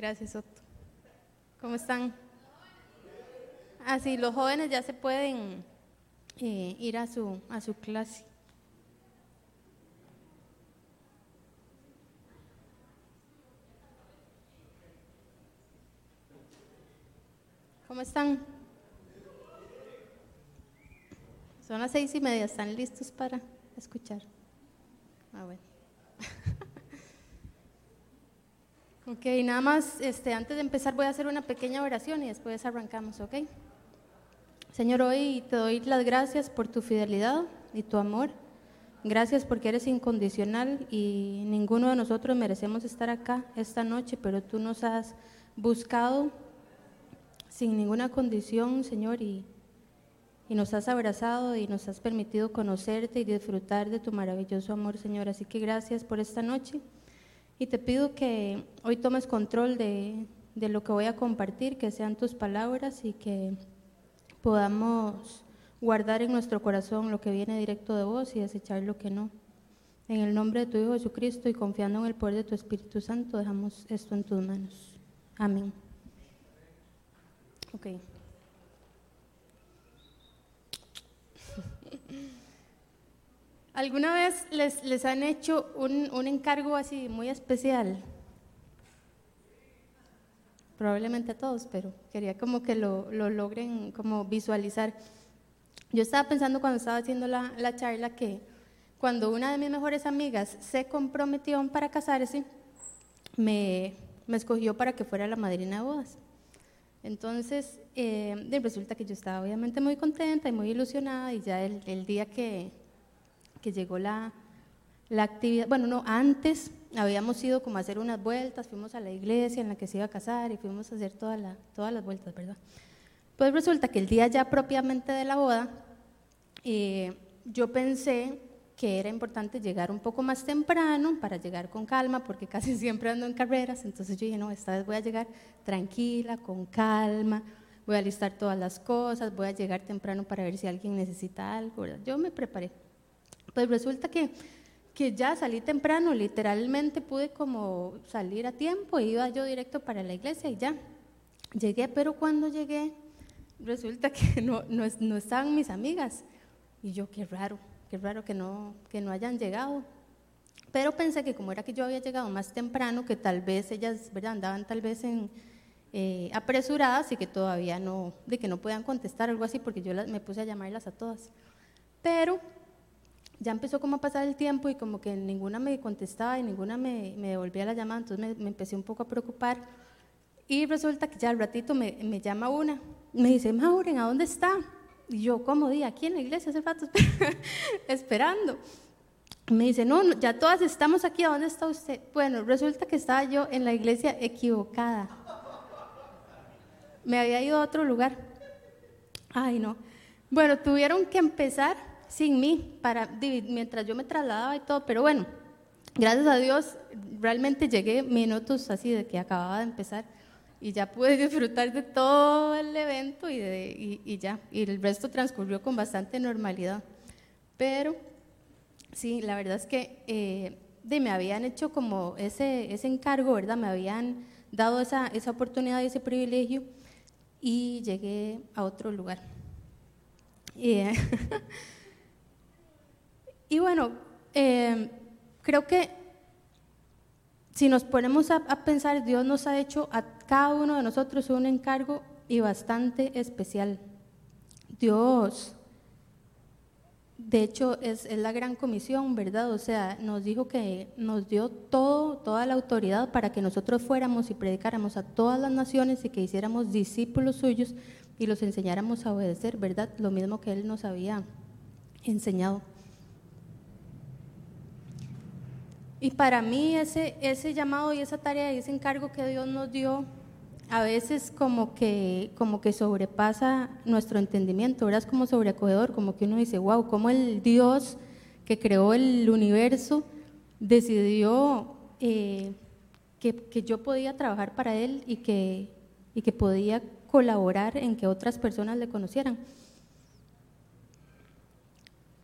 Gracias, Otto. ¿Cómo están? Ah, sí, los jóvenes ya se pueden eh, ir a su, a su clase. ¿Cómo están? Son las seis y media, ¿están listos para escuchar? Ah, bueno. Ok, nada más, este, antes de empezar voy a hacer una pequeña oración y después arrancamos, ¿ok? Señor, hoy te doy las gracias por tu fidelidad y tu amor. Gracias porque eres incondicional y ninguno de nosotros merecemos estar acá esta noche, pero tú nos has buscado sin ninguna condición, Señor, y, y, nos has abrazado y nos has permitido conocerte y disfrutar de tu maravilloso amor, Señor. Así que gracias por esta noche y te pido que hoy tomes control de, de lo que voy a compartir, que sean tus palabras y que podamos guardar en nuestro corazón lo que viene directo de vos y desechar lo que no. En el nombre de tu Hijo Jesucristo y confiando en el poder de tu Espíritu Santo, dejamos esto en tus manos. Amén. Ok. ¿Alguna vez les, les han hecho un, un, encargo así muy especial? Probablemente a todos, pero quería como que lo, lo logren como visualizar. Yo estaba pensando cuando estaba haciendo la, la charla que cuando una de mis mejores amigas se comprometió para casarse, me, me escogió para que fuera la madrina de bodas. Entonces, eh, resulta que yo estaba obviamente muy contenta y muy ilusionada y ya el, el día que, que llegó la, la, actividad, bueno, no, antes habíamos ido como a hacer unas vueltas, fuimos a la iglesia en la que se iba a casar y fuimos a hacer toda la, todas las vueltas, ¿verdad? Pues resulta que el día ya propiamente de la boda, eh, yo pensé que era importante llegar un poco más temprano para llegar con calma, porque casi siempre ando en carreras, entonces yo dije, no, esta vez voy a llegar tranquila, con calma, voy a listar todas las cosas, voy a llegar temprano para ver si alguien necesita algo, ¿verdad? Yo me preparé. Pues resulta que, que ya salí temprano, literalmente pude como salir a tiempo, iba yo directo para la iglesia y ya. Llegué, pero cuando llegué, resulta que no, no, no estaban mis amigas. Y yo, qué raro, qué raro que no, que no hayan llegado. Pero pensé que como era que yo había llegado más temprano, que tal vez ellas ¿verdad? andaban tal vez en, eh, apresuradas y que todavía no, de que no podían contestar algo así, porque yo las, me puse a llamarlas a todas. Pero ya empezó como a pasar el tiempo y como que ninguna me contestaba y ninguna me, me devolvía la llamada, entonces me, me, empecé un poco a preocupar. Y resulta que ya al ratito me, me llama una, me dice, Mauren, ¿a dónde está? Y yo, ¿cómo di? Aquí en la iglesia hace rato esperando. Me dice, no, ya todas estamos aquí, ¿a dónde está usted? Bueno, resulta que estaba yo en la iglesia equivocada. Me había ido a otro lugar. Ay, no. Bueno, tuvieron que empezar sin mí, para, mientras yo me trasladaba y todo, pero bueno, gracias a Dios, realmente llegué minutos así de que acababa de empezar y ya pude disfrutar de todo el evento y, de, y, y, ya, y el resto transcurrió con bastante normalidad. Pero sí, la verdad es que eh, de, me habían hecho como ese, ese encargo, ¿verdad? Me habían dado esa, esa oportunidad y ese privilegio y llegué a otro lugar. Y, y bueno, eh, creo que si nos ponemos a, a, pensar, Dios nos ha hecho a cada uno de nosotros un encargo y bastante especial. Dios, de hecho, es, es, la gran comisión, ¿verdad? O sea, nos dijo que nos dio todo, toda la autoridad para que nosotros fuéramos y predicáramos a todas las naciones y que hiciéramos discípulos suyos y los enseñáramos a obedecer, ¿verdad? Lo mismo que Él nos había enseñado. Y para mí ese, ese llamado y esa tarea y ese encargo que Dios nos dio, a veces como que, como que sobrepasa nuestro entendimiento, ¿verdad? Es como sobreacogedor, como que uno dice, wow, cómo el Dios que creó el universo decidió eh, que, que, yo podía trabajar para Él y que, y que podía colaborar en que otras personas le conocieran.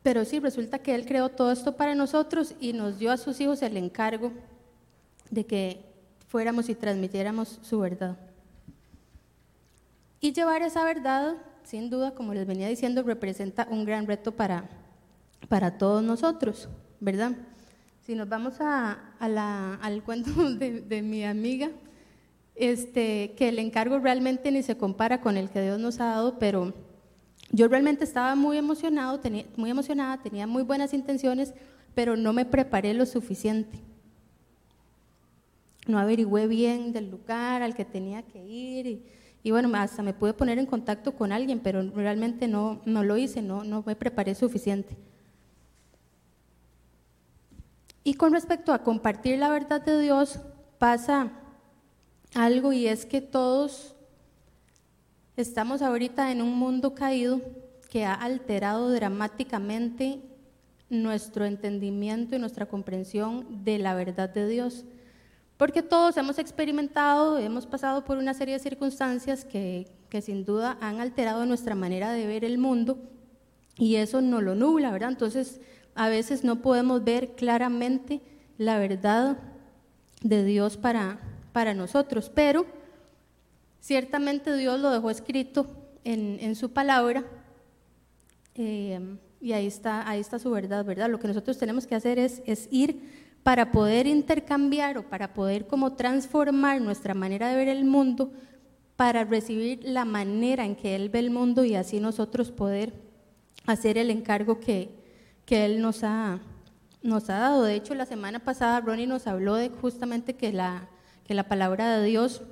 Pero sí, resulta que Él creó todo esto para nosotros y nos dio a sus hijos el encargo de que fuéramos y transmitiéramos su verdad. Y llevar esa verdad, sin duda, como les venía diciendo, representa un gran reto para, para todos nosotros, ¿verdad? Si nos vamos a, al cuento de, mi amiga, este, que el encargo realmente ni se compara con el que Dios nos ha dado, pero yo realmente estaba muy emocionado, tenía, muy emocionada, tenía muy buenas intenciones, pero no me preparé lo suficiente. No averigüé bien del lugar al que tenía que ir y, y bueno, hasta me pude poner en contacto con alguien, pero realmente no, no lo hice, no, no me preparé suficiente. Y con respecto a compartir la verdad de Dios, pasa algo y es que todos estamos ahorita en un mundo caído que ha alterado dramáticamente nuestro entendimiento y nuestra comprensión de la verdad de Dios. Porque todos hemos experimentado, hemos pasado por una serie de circunstancias que, sin duda han alterado nuestra manera de ver el mundo y eso no lo nubla, ¿verdad? Entonces, a veces no podemos ver claramente la verdad de Dios para, para nosotros, pero ciertamente Dios lo dejó escrito en, su palabra eh, y ahí está, ahí está su verdad, ¿verdad? Lo que nosotros tenemos que hacer es, es ir para poder intercambiar o para poder como transformar nuestra manera de ver el mundo para recibir la manera en que Él ve el mundo y así nosotros poder hacer el encargo que, que Él nos ha, nos ha dado. De hecho, la semana pasada Ronnie nos habló de justamente que la, que la palabra de Dios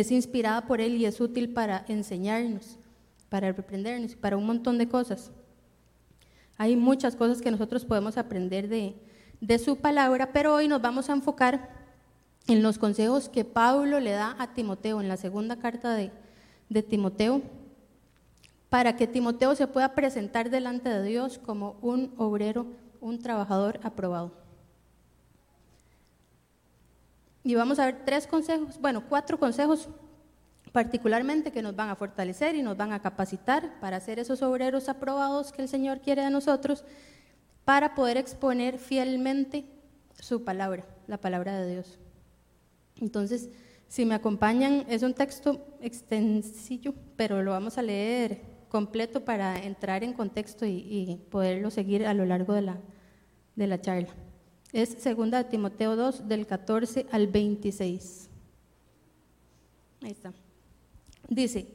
es inspirada por Él y es útil para enseñarnos, para reprendernos, para un montón de cosas. Hay muchas cosas que nosotros podemos aprender de, de su palabra, pero hoy nos vamos a enfocar en los consejos que Pablo le da a Timoteo en la segunda carta de, de Timoteo, para que Timoteo se pueda presentar delante de Dios como un obrero, un trabajador aprobado. Y vamos a ver tres consejos, bueno, cuatro consejos particularmente que nos van a fortalecer y nos van a capacitar para ser esos obreros aprobados que el Señor quiere de nosotros para poder exponer fielmente su palabra, la palabra de Dios. Entonces, si me acompañan, es un texto extensillo, pero lo vamos a leer completo para entrar en contexto y, poderlo seguir a lo largo de la, de la charla. Es 2 Timoteo 2, del 14 al 26. Ahí está. Dice,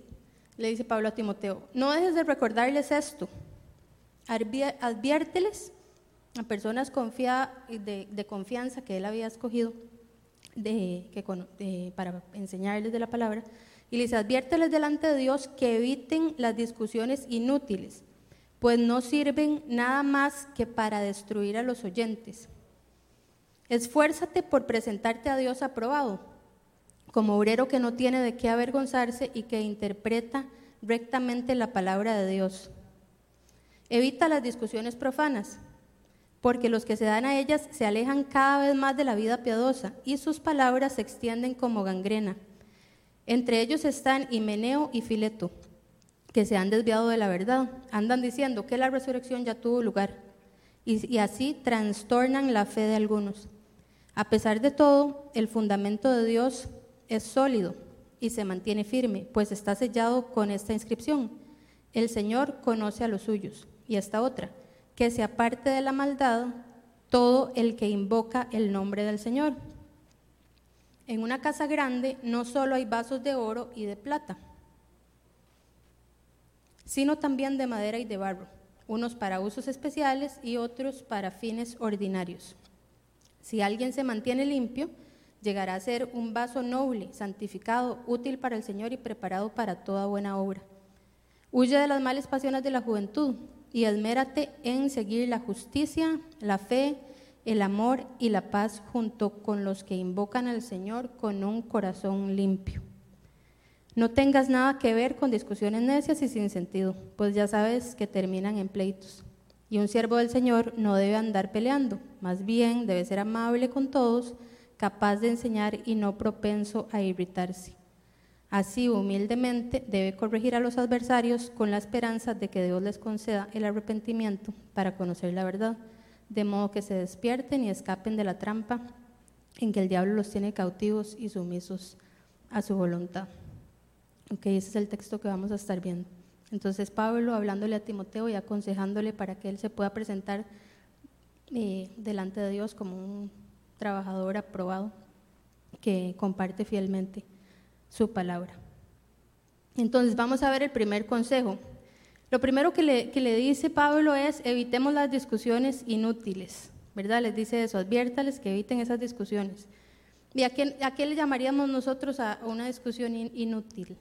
le dice Pablo a Timoteo, no dejes de recordarles esto, adviérteles a personas de, confianza que él había escogido para enseñarles de la palabra, y les adviérteles delante de Dios que eviten las discusiones inútiles, pues no sirven nada más que para destruir a los oyentes. Esfuérzate por presentarte a Dios aprobado, como obrero que no tiene de qué avergonzarse y que interpreta rectamente la palabra de Dios. Evita las discusiones profanas porque los que se dan a ellas se alejan cada vez más de la vida piadosa y sus palabras se extienden como gangrena. Entre ellos están Himeneo y Fileto, que se han desviado de la verdad. Andan diciendo que la resurrección ya tuvo lugar y, y así trastornan la fe de algunos. A pesar de todo, el fundamento de Dios es sólido y se mantiene firme, pues está sellado con esta inscripción. El Señor conoce a los suyos. Y esta otra que se aparte de la maldad todo el que invoca el nombre del Señor. En una casa grande no solo hay vasos de oro y de plata, sino también de madera y de barro, unos para usos especiales y otros para fines ordinarios. Si alguien se mantiene limpio, llegará a ser un vaso noble, santificado, útil para el Señor y preparado para toda buena obra. Huye de las malas pasiones de la juventud y esmérate en seguir la justicia, la fe, el amor y la paz junto con los que invocan al Señor con un corazón limpio. No tengas nada que ver con discusiones necias y sin sentido, pues ya sabes que terminan en pleitos. Y un siervo del Señor no debe andar peleando, más bien debe ser amable con todos, capaz de enseñar y no propenso a irritarse. Así, humildemente, debe corregir a los adversarios con la esperanza de que Dios les conceda el arrepentimiento para conocer la verdad, de modo que se despierten y escapen de la trampa en que el diablo los tiene cautivos y sumisos a su voluntad. Ok, ese es el texto que vamos a estar viendo. Entonces Pablo hablándole a Timoteo y aconsejándole para que él se pueda presentar eh, delante de Dios como un trabajador aprobado que comparte fielmente su palabra. Entonces vamos a ver el primer consejo. Lo primero que le, dice Pablo es evitemos las discusiones inútiles, ¿verdad? Les dice eso, adviértales que eviten esas discusiones. ¿Y a qué, le llamaríamos nosotros a una discusión inútil?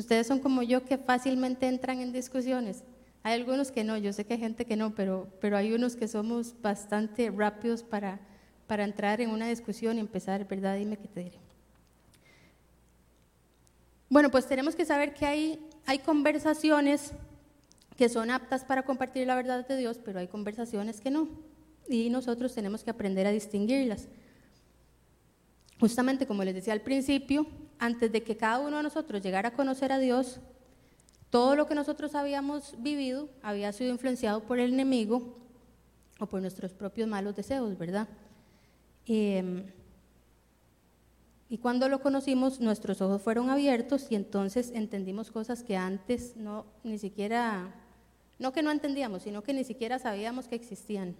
Ustedes son como yo que fácilmente entran en discusiones. Hay algunos que no, yo sé que hay gente que no, pero, pero hay unos que somos bastante rápidos para, para entrar en una discusión y empezar, ¿verdad? Dime qué te diré. Bueno, pues tenemos que saber que hay, hay conversaciones que son aptas para compartir la verdad de Dios, pero hay conversaciones que no. Y nosotros tenemos que aprender a distinguirlas. Justamente como les decía al principio, antes de que cada uno de nosotros llegara a conocer a Dios, todo lo que nosotros habíamos vivido había sido influenciado por el enemigo o por nuestros propios malos deseos, ¿verdad? Em, y cuando lo conocimos, nuestros ojos fueron abiertos y entonces entendimos cosas que antes no, ni siquiera, no que no entendíamos, sino que ni siquiera sabíamos que existían.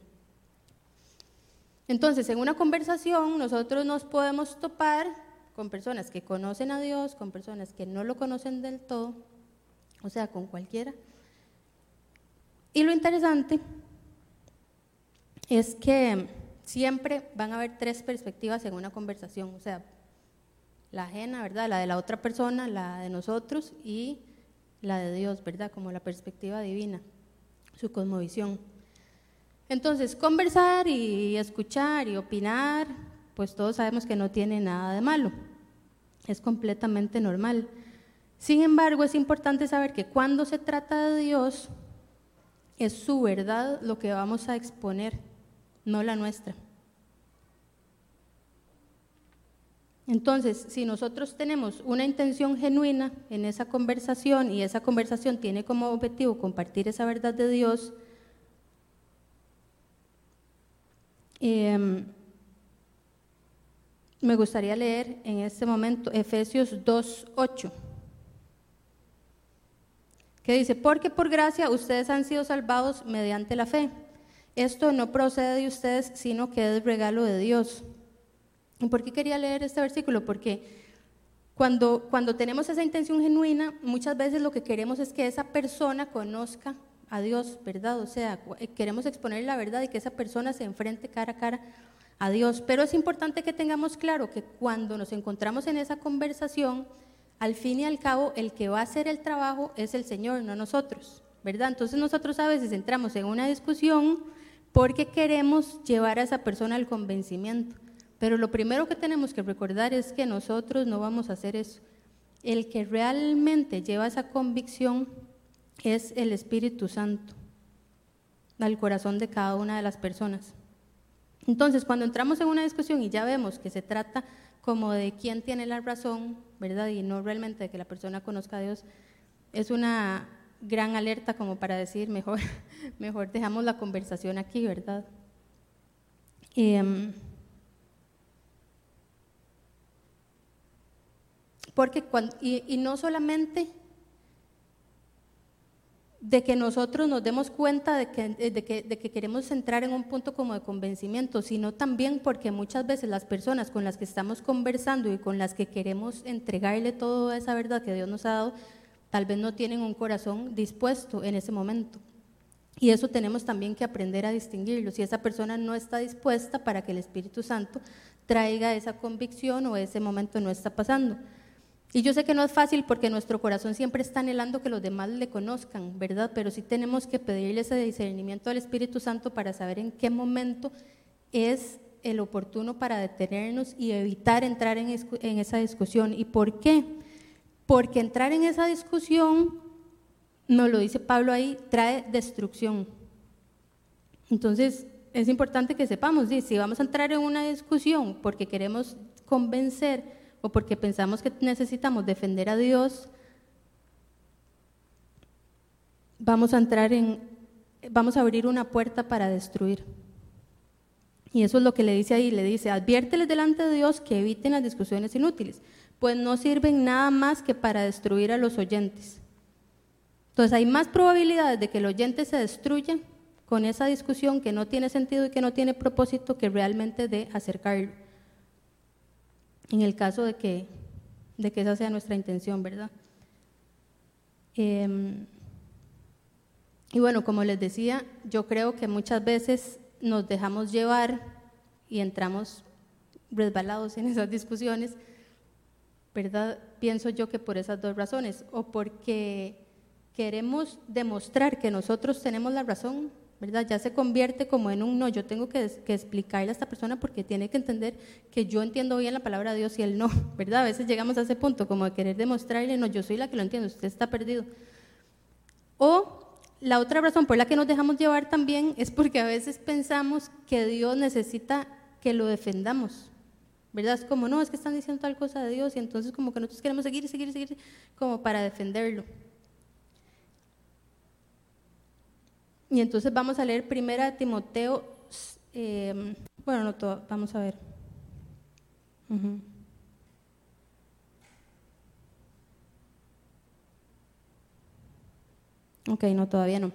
Entonces, en una conversación nosotros nos podemos topar con personas que conocen a Dios, con personas que no lo conocen del todo, o sea, con cualquiera. Y lo interesante es que siempre van a haber tres perspectivas en una conversación, o sea, la ajena, ¿verdad? La de la otra persona, la de nosotros y la de Dios, ¿verdad? Como la perspectiva divina, su cosmovisión. Entonces, conversar y escuchar y opinar, pues todos sabemos que no tiene nada de malo es completamente normal. Sin embargo, es importante saber que cuando se trata de Dios, es su verdad lo que vamos a exponer, no la nuestra. Entonces, si nosotros tenemos una intención genuina en esa conversación y esa conversación tiene como objetivo compartir esa verdad de Dios, eh, me gustaría leer en este momento Efesios 2.8, que dice, porque por gracia ustedes han sido salvados mediante la fe. Esto no procede de ustedes, sino que es regalo de Dios. ¿Y por qué quería leer este versículo? Porque cuando, cuando tenemos esa intención genuina, muchas veces lo que queremos es que esa persona conozca a Dios, ¿verdad? O sea, queremos exponer la verdad y que esa persona se enfrente cara a cara a Dios. Pero es importante que tengamos claro que cuando nos encontramos en esa conversación, al fin y al cabo, el que va a hacer el trabajo es el Señor, no nosotros, ¿verdad? Entonces nosotros a veces entramos en una discusión porque queremos llevar a esa persona al convencimiento. Pero lo primero que tenemos que recordar es que nosotros no vamos a hacer eso. El que realmente lleva esa convicción es el Espíritu Santo al corazón de cada una de las personas. Entonces, cuando entramos en una discusión y ya vemos que se trata como de quién tiene la razón, ¿verdad? Y no realmente de que la persona conozca a Dios, es una gran alerta como para decir, mejor, mejor dejamos la conversación aquí, ¿verdad? Em, porque cuando, y no solamente de que nosotros nos demos cuenta de que, de, que, de que, queremos entrar en un punto como de convencimiento, sino también porque muchas veces las personas con las que estamos conversando y con las que queremos entregarle toda esa verdad que Dios nos ha dado, tal vez no tienen un corazón dispuesto en ese momento. Y eso tenemos también que aprender a distinguirlo. Si esa persona no está dispuesta para que el Espíritu Santo traiga esa convicción o ese momento no está pasando. Y yo sé que no es fácil porque nuestro corazón siempre está anhelando que los demás le conozcan, ¿verdad? Pero sí tenemos que pedirle ese discernimiento al Espíritu Santo para saber en qué momento es el oportuno para detenernos y evitar entrar en, esa discusión. ¿Y por qué? Porque entrar en esa discusión, nos lo dice Pablo ahí, trae destrucción. Entonces, es importante que sepamos, si vamos a entrar en una discusión porque queremos convencer, o porque pensamos que necesitamos defender a Dios, vamos a entrar en, vamos a abrir una puerta para destruir. Y eso es lo que le dice ahí, le dice, adviérteles delante de Dios que eviten las discusiones inútiles, pues no sirven nada más que para destruir a los oyentes. Entonces hay más probabilidades de que el oyente se destruya con esa discusión que no tiene sentido y que no tiene propósito que realmente de acercarlo. En el caso de que, de que esa sea nuestra intención, ¿verdad? Em, y bueno, como les decía, yo creo que muchas veces nos dejamos llevar y entramos resbalados en esas discusiones, ¿verdad? Pienso yo que por esas dos razones, o porque queremos demostrar que nosotros tenemos la razón, ¿verdad? Ya se convierte como en un no, yo tengo que, explicarle a esta persona porque tiene que entender que yo entiendo bien la palabra de Dios y él no, ¿verdad? A veces llegamos a ese punto como de querer demostrarle, no, yo soy la que lo entiendo, usted está perdido. O la otra razón por la que nos dejamos llevar también es porque a veces pensamos que Dios necesita que lo defendamos. ¿Verdad? Es como, no, es que están diciendo tal cosa de Dios y entonces como que nosotros queremos seguir, seguir, seguir, como para defenderlo. Y entonces vamos a leer primera Timoteo, eh, bueno, no todo, vamos a ver. Ok, no, todavía no.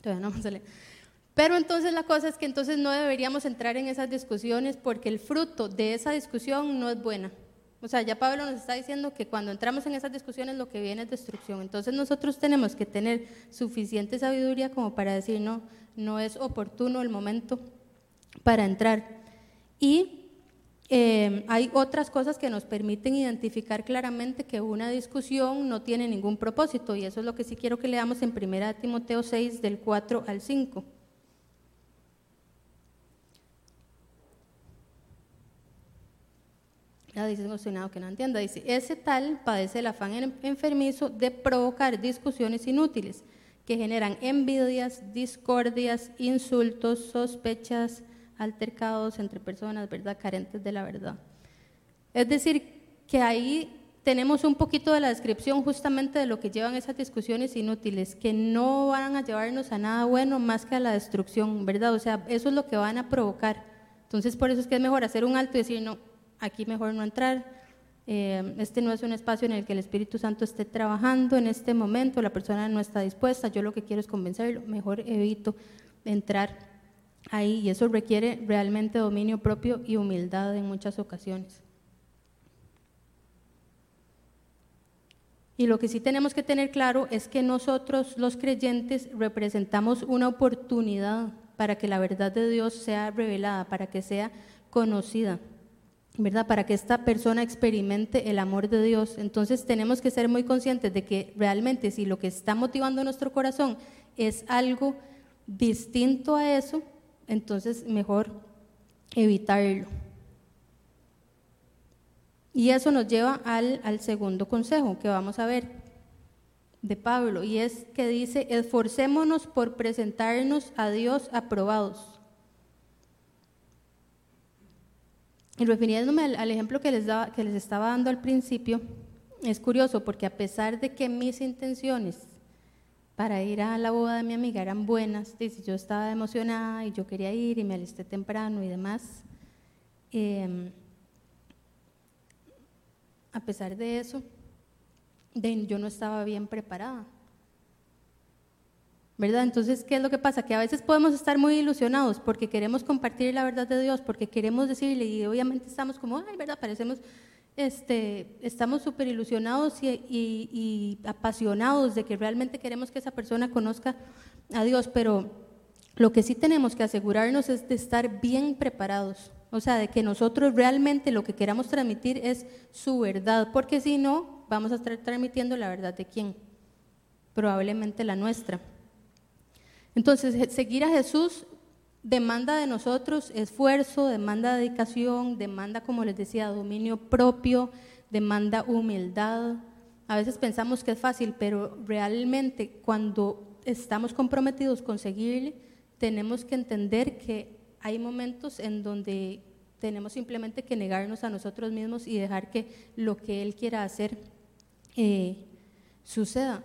Todavía no vamos a leer. Pero entonces la cosa es que entonces no deberíamos entrar en esas discusiones porque el fruto de esa discusión no es buena. O sea, ya Pablo nos está diciendo que cuando entramos en esas discusiones lo que viene es destrucción. Entonces nosotros tenemos que tener suficiente sabiduría como para decir, no, no es oportuno el momento para entrar. Y eh, hay otras cosas que nos permiten identificar claramente que una discusión no tiene ningún propósito y eso es lo que sí quiero que leamos en 1 Timoteo 6 del 4 al 5. Ya dice emocionado que no entienda, dice, ese tal padece el afán enfermizo de provocar discusiones inútiles que generan envidias, discordias, insultos, sospechas, altercados entre personas, ¿verdad? Carentes de la verdad. Es decir, que ahí tenemos un poquito de la descripción justamente de lo que llevan esas discusiones inútiles, que no van a llevarnos a nada bueno más que a la destrucción, ¿verdad? O sea, eso es lo que van a provocar. Entonces, por eso es que es mejor hacer un alto y decir, no, aquí mejor no entrar. Eh, este no es un espacio en el que el Espíritu Santo esté trabajando en este momento, la persona no está dispuesta, yo lo que quiero es convencerlo, mejor evito entrar ahí y eso requiere realmente dominio propio y humildad en muchas ocasiones. Y lo que sí tenemos que tener claro es que nosotros los creyentes representamos una oportunidad para que la verdad de Dios sea revelada, para que sea conocida, ¿verdad? Para que esta persona experimente el amor de Dios. Entonces tenemos que ser muy conscientes de que realmente si lo que está motivando nuestro corazón es algo distinto a eso, entonces mejor evitarlo. Y eso nos lleva al, al, segundo consejo que vamos a ver de Pablo, y es que dice, esforcémonos por presentarnos a Dios aprobados. Y refiriéndome al, ejemplo que les, daba, que les estaba dando al principio, es curioso porque a pesar de que mis intenciones para ir a la boda de mi amiga eran buenas. Yo estaba emocionada y yo quería ir y me alisté temprano y demás. Em, a pesar de eso, yo no estaba bien preparada. ¿Verdad? Entonces, ¿qué es lo que pasa? Que a veces podemos estar muy ilusionados porque queremos compartir la verdad de Dios, porque queremos decirle, y obviamente estamos como, ay, ¿verdad? Parecemos este, estamos súper ilusionados y, apasionados de que realmente queremos que esa persona conozca a Dios, pero lo que sí tenemos que asegurarnos es de estar bien preparados, o sea, de que nosotros realmente lo que queramos transmitir es su verdad, porque si no, vamos a estar transmitiendo la verdad de quién, probablemente la nuestra. Entonces, seguir a Jesús demanda de nosotros esfuerzo, demanda dedicación, demanda, como les decía, dominio propio, demanda humildad. A veces pensamos que es fácil, pero realmente cuando estamos comprometidos con seguirle, tenemos que entender que hay momentos en donde tenemos simplemente que negarnos a nosotros mismos y dejar que lo que Él quiera hacer eh, suceda.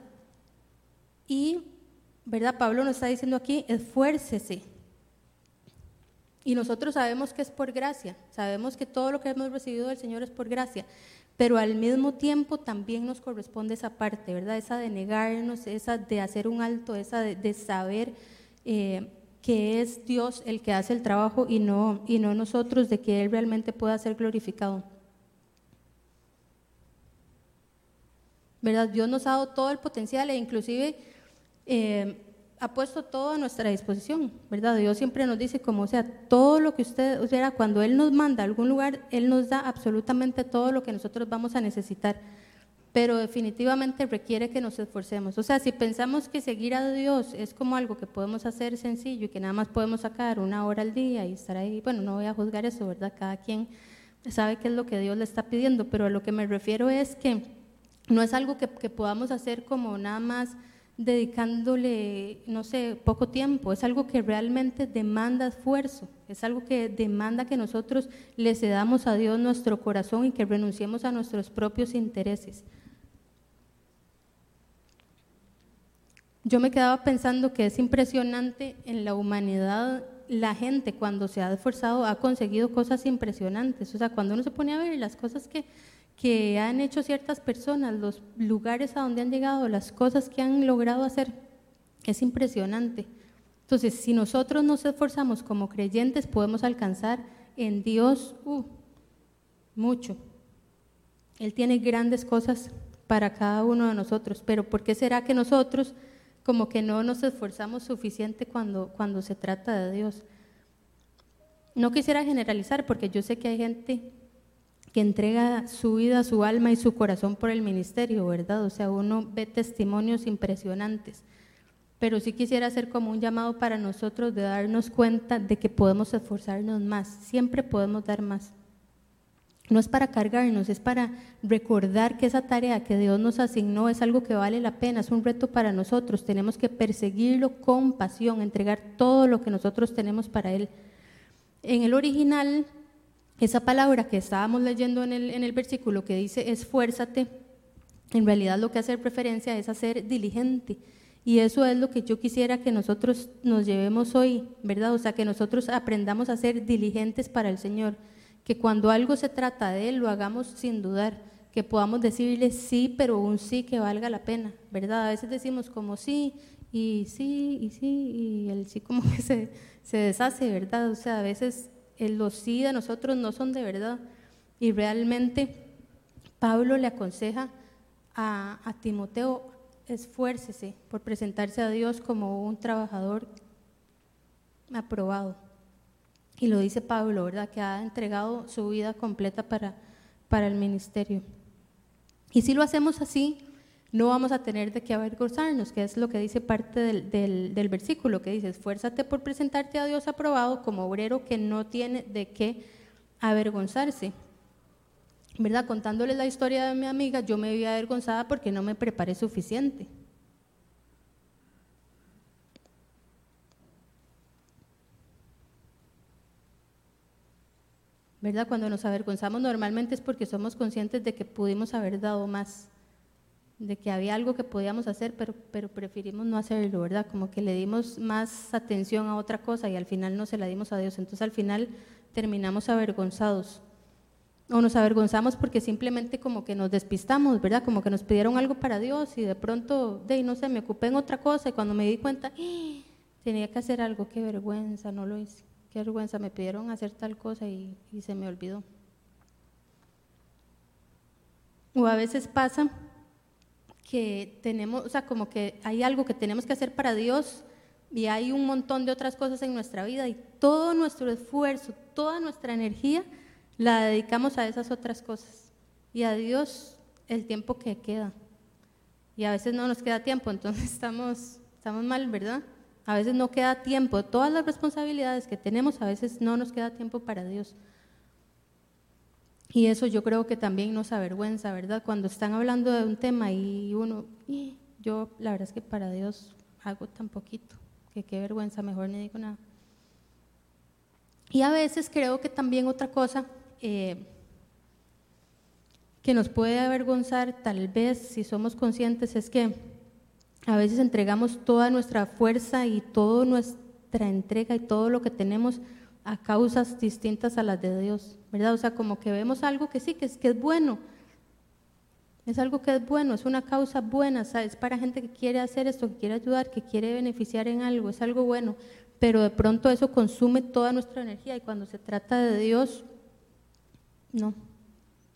Y, ¿verdad? Pablo nos está diciendo aquí, esfuércese, Y nosotros sabemos que es por gracia, sabemos que todo lo que hemos recibido del Señor es por gracia, pero al mismo tiempo también nos corresponde esa parte, ¿verdad? Esa de negarnos, esa de hacer un alto, esa de, saber eh, que es Dios el que hace el trabajo y no, y no nosotros, de que Él realmente pueda ser glorificado. ¿Verdad? Dios nos ha dado todo el potencial e inclusive eh, ha puesto todo a nuestra disposición, ¿verdad? Dios siempre nos dice como, o sea, todo lo que usted, o sea, cuando Él nos manda a algún lugar, Él nos da absolutamente todo lo que nosotros vamos a necesitar, pero definitivamente requiere que nos esforcemos. O sea, si pensamos que seguir a Dios es como algo que podemos hacer sencillo y que nada más podemos sacar una hora al día y estar ahí, bueno, no voy a juzgar eso, ¿verdad? Cada quien sabe qué es lo que Dios le está pidiendo, pero a lo que me refiero es que no es algo que, que podamos hacer como nada más dedicándole, no sé, poco tiempo. Es algo que realmente demanda esfuerzo. Es algo que demanda que nosotros le cedamos a Dios nuestro corazón y que renunciemos a nuestros propios intereses. Yo me quedaba pensando que es impresionante en la humanidad la gente cuando se ha esforzado ha conseguido cosas impresionantes. O sea, cuando uno se pone a ver las cosas que que han hecho ciertas personas, los lugares a donde han llegado, las cosas que han logrado hacer, es impresionante. Entonces, si nosotros nos esforzamos como creyentes, podemos alcanzar en Dios uh, mucho. Él tiene grandes cosas para cada uno de nosotros, pero ¿por qué será que nosotros como que no nos esforzamos suficiente cuando, cuando se trata de Dios? No quisiera generalizar porque yo sé que hay gente que entrega su vida, su alma y su corazón por el ministerio, ¿verdad? O sea, uno ve testimonios impresionantes. Pero sí quisiera hacer como un llamado para nosotros de darnos cuenta de que podemos esforzarnos más, siempre podemos dar más. No es para cargarnos, es para recordar que esa tarea que Dios nos asignó es algo que vale la pena, es un reto para nosotros. Tenemos que perseguirlo con pasión, entregar todo lo que nosotros tenemos para Él. En el original esa palabra que estábamos leyendo en el, en el versículo que dice esfuérzate, en realidad lo que hace referencia es hacer diligente. Y eso es lo que yo quisiera que nosotros nos llevemos hoy, ¿verdad? O sea, que nosotros aprendamos a ser diligentes para el Señor, que cuando algo se trata de Él lo hagamos sin dudar, que podamos decirle sí, pero un sí que valga la pena, ¿verdad? A veces decimos como sí y sí y sí y el sí como que se, se deshace, ¿verdad? O sea, a veces los sí de nosotros no son de verdad. Y realmente Pablo le aconseja a, a Timoteo, esfuércese por presentarse a Dios como un trabajador aprobado. Y lo dice Pablo, ¿verdad? Que ha entregado su vida completa para, para el ministerio. Y si lo hacemos así, no vamos a tener de qué avergonzarnos, que es lo que dice parte del, del, versículo, que dice, esfuérzate por presentarte a Dios aprobado como obrero que no tiene de qué avergonzarse. ¿Verdad? Contándoles la historia de mi amiga, yo me vi avergonzada porque no me preparé suficiente. ¿Verdad? Cuando nos avergonzamos normalmente es porque somos conscientes de que pudimos haber dado más de que había algo que podíamos hacer, pero, pero preferimos no hacerlo, ¿verdad? Como que le dimos más atención a otra cosa y al final no se la dimos a Dios. Entonces al final terminamos avergonzados. O nos avergonzamos porque simplemente como que nos despistamos, ¿verdad? Como que nos pidieron algo para Dios y de pronto, de no sé, me ocupé en otra cosa y cuando me di cuenta, ¡Ah! tenía que hacer algo, qué vergüenza, no lo hice. Qué vergüenza, me pidieron hacer tal cosa y, y se me olvidó. O a veces pasa que tenemos, o sea, como que hay algo que tenemos que hacer para Dios y hay un montón de otras cosas en nuestra vida y todo nuestro esfuerzo, toda nuestra energía la dedicamos a esas otras cosas y a Dios el tiempo que queda. Y a veces no nos queda tiempo, entonces estamos, estamos mal, ¿verdad? A veces no queda tiempo. Todas las responsabilidades que tenemos, a veces no nos queda tiempo para Dios. Y eso yo creo que también nos avergüenza, ¿verdad? Cuando están hablando de un tema y uno, yo la verdad es que para Dios hago tan poquito, que qué vergüenza, mejor no digo nada. Y a veces creo que también otra cosa eh, que nos puede avergonzar, tal vez si somos conscientes, es que a veces entregamos toda nuestra fuerza y toda nuestra entrega y todo lo que tenemos a causas distintas a las de Dios, ¿verdad? O sea, como que vemos algo que sí, que es, que es bueno, es algo que es bueno, es una causa buena, es para gente que quiere hacer esto, que quiere ayudar, que quiere beneficiar en algo, es algo bueno, pero de pronto eso consume toda nuestra energía y cuando se trata de Dios, no,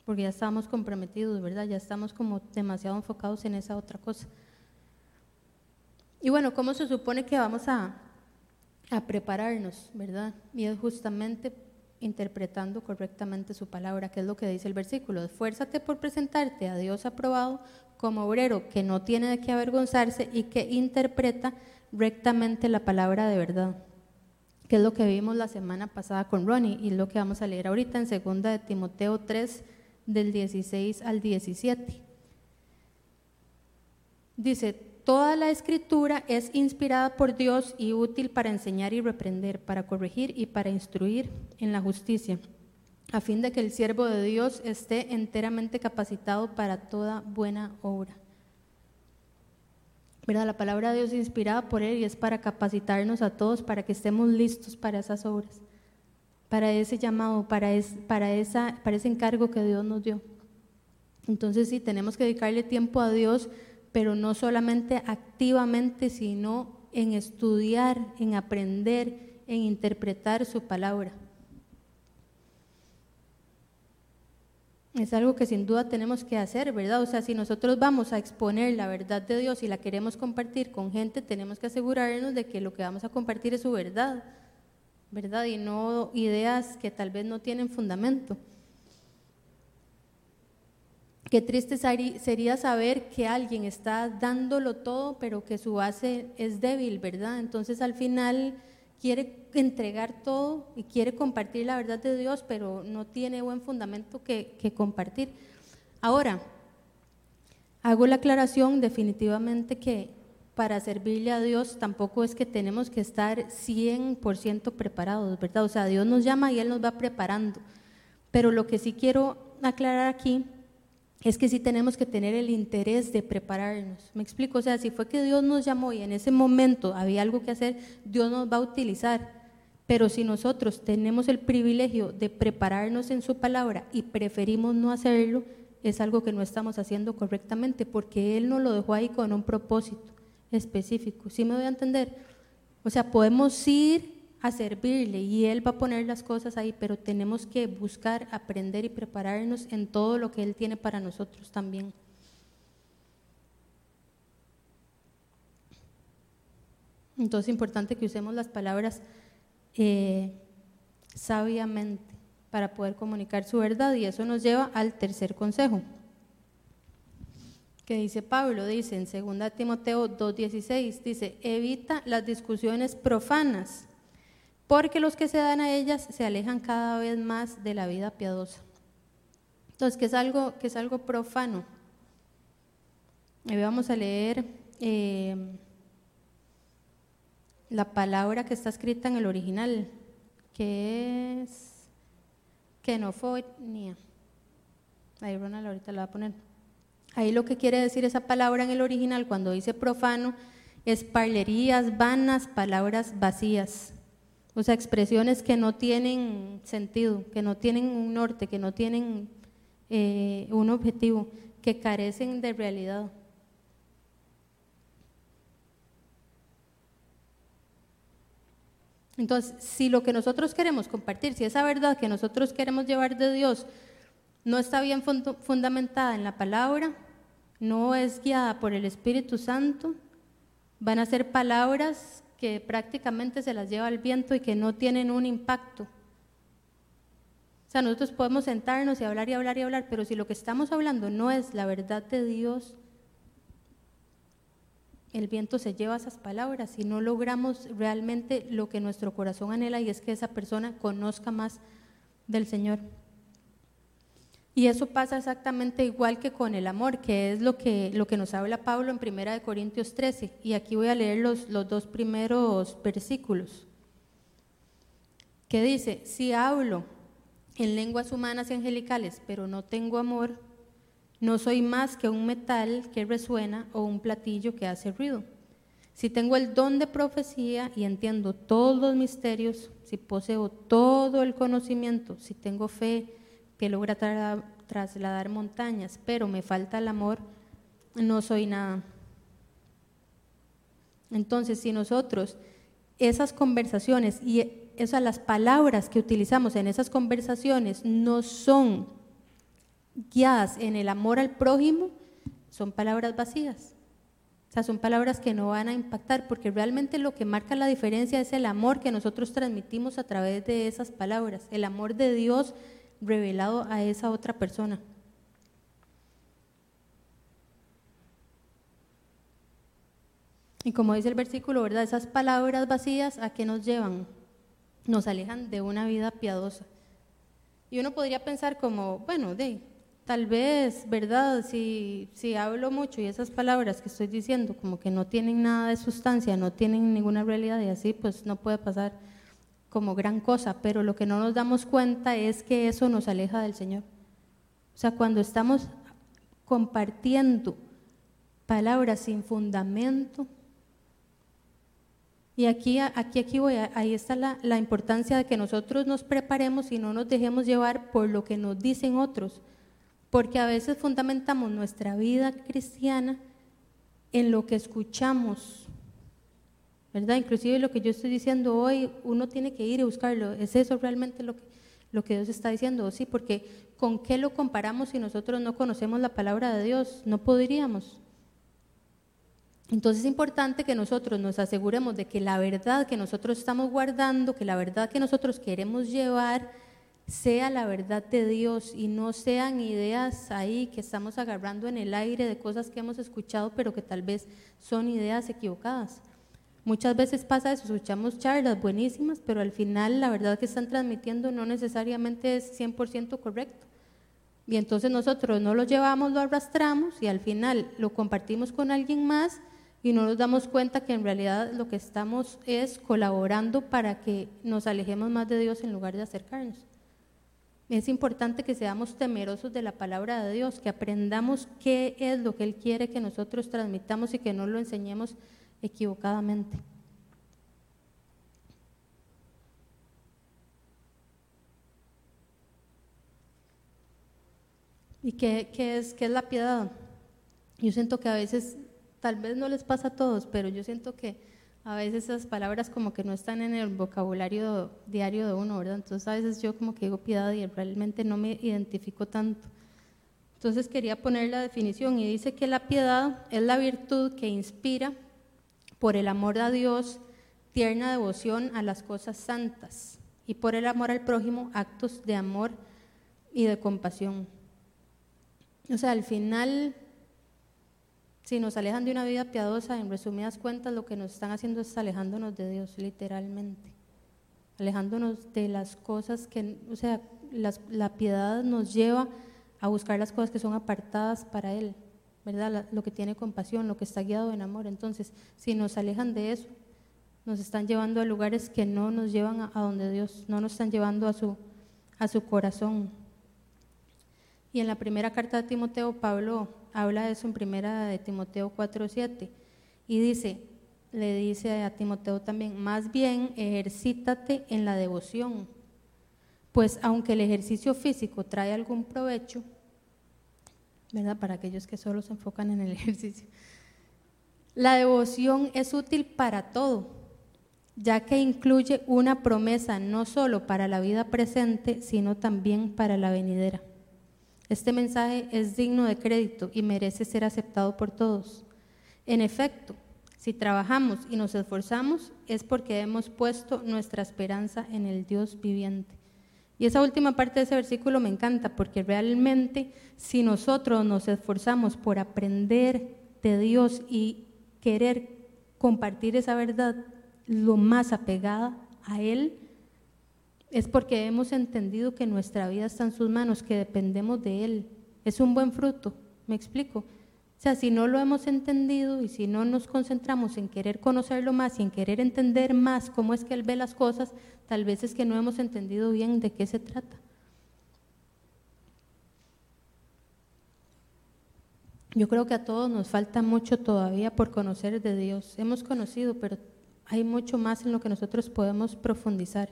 porque ya estamos comprometidos, ¿verdad? Ya estamos como demasiado enfocados en esa otra cosa. Y bueno, ¿cómo se supone que vamos a, a prepararnos, ¿verdad? Y es justamente interpretando correctamente su palabra, que es lo que dice el versículo. Esfuérzate por presentarte a Dios aprobado como obrero que no tiene de qué avergonzarse y que interpreta rectamente la palabra de verdad, que es lo que vimos la semana pasada con Ronnie y lo que vamos a leer ahorita en 2 de Timoteo 3 del 16 al 17. Dice, toda la escritura es inspirada por Dios y útil para enseñar y reprender, para corregir y para instruir en la justicia, a fin de que el siervo de Dios esté enteramente capacitado para toda buena obra. ¿verdad? La palabra de Dios es inspirada por Él y es para capacitarnos a todos para que estemos listos para esas obras, para ese llamado, para, para, esa, para ese encargo que Dios nos dio. Entonces sí, tenemos que dedicarle tiempo a Dios, pero no solamente activamente, sino en estudiar, en aprender, en interpretar su palabra. Es algo que sin duda tenemos que hacer, ¿verdad? O sea, si nosotros vamos a exponer la verdad de Dios y la queremos compartir con gente, tenemos que asegurarnos de que lo que vamos a compartir es su verdad, ¿verdad? Y no ideas que tal vez no tienen fundamento. Qué triste sería saber que alguien está dándolo todo, pero que su base es débil, ¿verdad? Entonces al final quiere entregar todo y quiere compartir la verdad de Dios, pero no tiene buen fundamento que, compartir. Ahora, hago la aclaración definitivamente que para servirle a Dios tampoco es que tenemos que estar 100% preparados, ¿verdad? O sea, Dios nos llama y Él nos va preparando. Pero lo que sí quiero aclarar aquí es que sí tenemos que tener el interés de prepararnos. Me explico, o sea, si fue que Dios nos llamó y en ese momento había algo que hacer, Dios nos va a utilizar. Pero si nosotros tenemos el privilegio de prepararnos en su palabra y preferimos no hacerlo, es algo que no estamos haciendo correctamente porque Él nos lo dejó ahí con un propósito específico. ¿Sí me voy a entender? O sea, podemos ir a servirle y Él va a poner las cosas ahí, pero tenemos que buscar, aprender y prepararnos en todo lo que Él tiene para nosotros también. Entonces es importante que usemos las palabras eh, sabiamente para poder comunicar su verdad y eso nos lleva al tercer consejo que dice Pablo, dice en 2 Timoteo 2.16, dice, evita las discusiones profanas porque los que se dan a ellas se alejan cada vez más de la vida piadosa. Entonces, ¿qué es algo, que es algo profano? Ahí vamos a leer eh, la palabra que está escrita en el original, que es kenofonia. Ahí Ronald ahorita la va a poner. Ahí lo que quiere decir esa palabra en el original cuando dice profano es parlerías vanas, palabras vacías. O sea, expresiones que no tienen sentido, que no tienen un norte, que no tienen eh, un objetivo, que carecen de realidad. Entonces, si lo que nosotros queremos compartir, si esa verdad que nosotros queremos llevar de Dios no está bien fundamentada en la palabra, no es guiada por el Espíritu Santo, van a ser palabras que prácticamente se las lleva el viento y que no tienen un impacto. O sea, nosotros podemos sentarnos y hablar y hablar y hablar, pero si lo que estamos hablando no es la verdad de Dios, el viento se lleva esas palabras y no logramos realmente lo que nuestro corazón anhela y es que esa persona conozca más del Señor. Y eso pasa exactamente igual que con el amor, que es lo que, lo que nos habla Pablo en 1 Corintios 13. Y aquí voy a leer los, los dos primeros versículos. Que dice, si hablo en lenguas humanas y angelicales, pero no tengo amor, no soy más que un metal que resuena o un platillo que hace ruido. Si tengo el don de profecía y entiendo todos los misterios, si poseo todo el conocimiento, si tengo fe que logra trasladar montañas, pero me falta el amor, no soy nada. Entonces, si nosotros esas conversaciones y esas las palabras que utilizamos en esas conversaciones no son guiadas en el amor al prójimo, son palabras vacías. O sea, son palabras que no van a impactar, porque realmente lo que marca la diferencia es el amor que nosotros transmitimos a través de esas palabras, el amor de Dios revelado a esa otra persona. Y como dice el versículo, ¿verdad? Esas palabras vacías, ¿a qué nos llevan? Nos alejan de una vida piadosa. Y uno podría pensar como, bueno, de, tal vez, ¿verdad? Si, si hablo mucho y esas palabras que estoy diciendo como que no tienen nada de sustancia, no tienen ninguna realidad y así, pues no puede pasar como gran cosa. Pero lo que no nos damos cuenta es que eso nos aleja del Señor. O sea, cuando estamos compartiendo palabras sin fundamento, y aquí, aquí, aquí voy, ahí está la, la, importancia de que nosotros nos preparemos y no nos dejemos llevar por lo que nos dicen otros, porque a veces fundamentamos nuestra vida cristiana en lo que escuchamos, ¿verdad? Inclusive lo que yo estoy diciendo hoy, uno tiene que ir y buscarlo, ¿es eso realmente lo que, lo que Dios está diciendo? Sí, porque ¿con qué lo comparamos si nosotros no conocemos la palabra de Dios? No podríamos. Entonces es importante que nosotros nos aseguremos de que la verdad que nosotros estamos guardando, que la verdad que nosotros queremos llevar, sea la verdad de Dios y no sean ideas ahí que estamos agarrando en el aire de cosas que hemos escuchado, pero que tal vez son ideas equivocadas. Muchas veces pasa eso, escuchamos charlas buenísimas, pero al final la verdad que están transmitiendo no necesariamente es 100% correcto. Y entonces nosotros no lo llevamos, lo arrastramos y al final lo compartimos con alguien más y no nos damos cuenta que en realidad lo que estamos es colaborando para que nos alejemos más de Dios en lugar de acercarnos. Es importante que seamos temerosos de la palabra de Dios, que aprendamos qué es lo que Él quiere que nosotros transmitamos y que no lo enseñemos equivocadamente. ¿Y qué, qué, es, qué es la piedad? Yo siento que a veces tal vez no les pasa a todos, pero yo siento que a veces esas palabras como que no están en el vocabulario diario de uno, ¿verdad? Entonces a veces yo como que digo piedad y realmente no me identifico tanto. Entonces quería poner la definición y dice que la piedad es la virtud que inspira por el amor a Dios, tierna devoción a las cosas santas y por el amor al prójimo, actos de amor y de compasión. O sea, al final si nos alejan de una vida piadosa, en resumidas cuentas, lo que nos están haciendo es alejándonos de Dios, literalmente. Alejándonos de las cosas que, o sea, la piedad nos lleva a buscar las cosas que son apartadas para Él, ¿verdad? lo que tiene compasión, lo que está guiado en amor. Entonces, si nos alejan de eso, nos están llevando a lugares que no nos llevan a, donde Dios, no nos están llevando a su, a su corazón. Y en la primera carta de Timoteo, Pablo habla de eso en primera de Timoteo 4.7 y dice, le dice a Timoteo también, más bien ejercítate en la devoción, pues aunque el ejercicio físico trae algún provecho, ¿verdad? Para aquellos que solo se enfocan en el ejercicio, la devoción es útil para todo, ya que incluye una promesa no solo para la vida presente, sino también para la venidera. Este mensaje es digno de crédito y merece ser aceptado por todos. En efecto, si trabajamos y nos esforzamos es porque hemos puesto nuestra esperanza en el Dios viviente. Y esa última parte de ese versículo me encanta porque realmente si nosotros nos esforzamos por aprender de Dios y querer compartir esa verdad lo más apegada a Él, es porque hemos entendido que nuestra vida está en sus manos, que dependemos de Él. Es un buen fruto, ¿me explico? O sea, si no lo hemos entendido y si no nos concentramos en querer conocerlo más y en querer entender más cómo es que Él ve las cosas, tal vez es que no hemos entendido bien de qué se trata. Yo creo que a todos nos falta mucho todavía por conocer de Dios. Hemos conocido, pero hay mucho más en lo que nosotros podemos profundizar.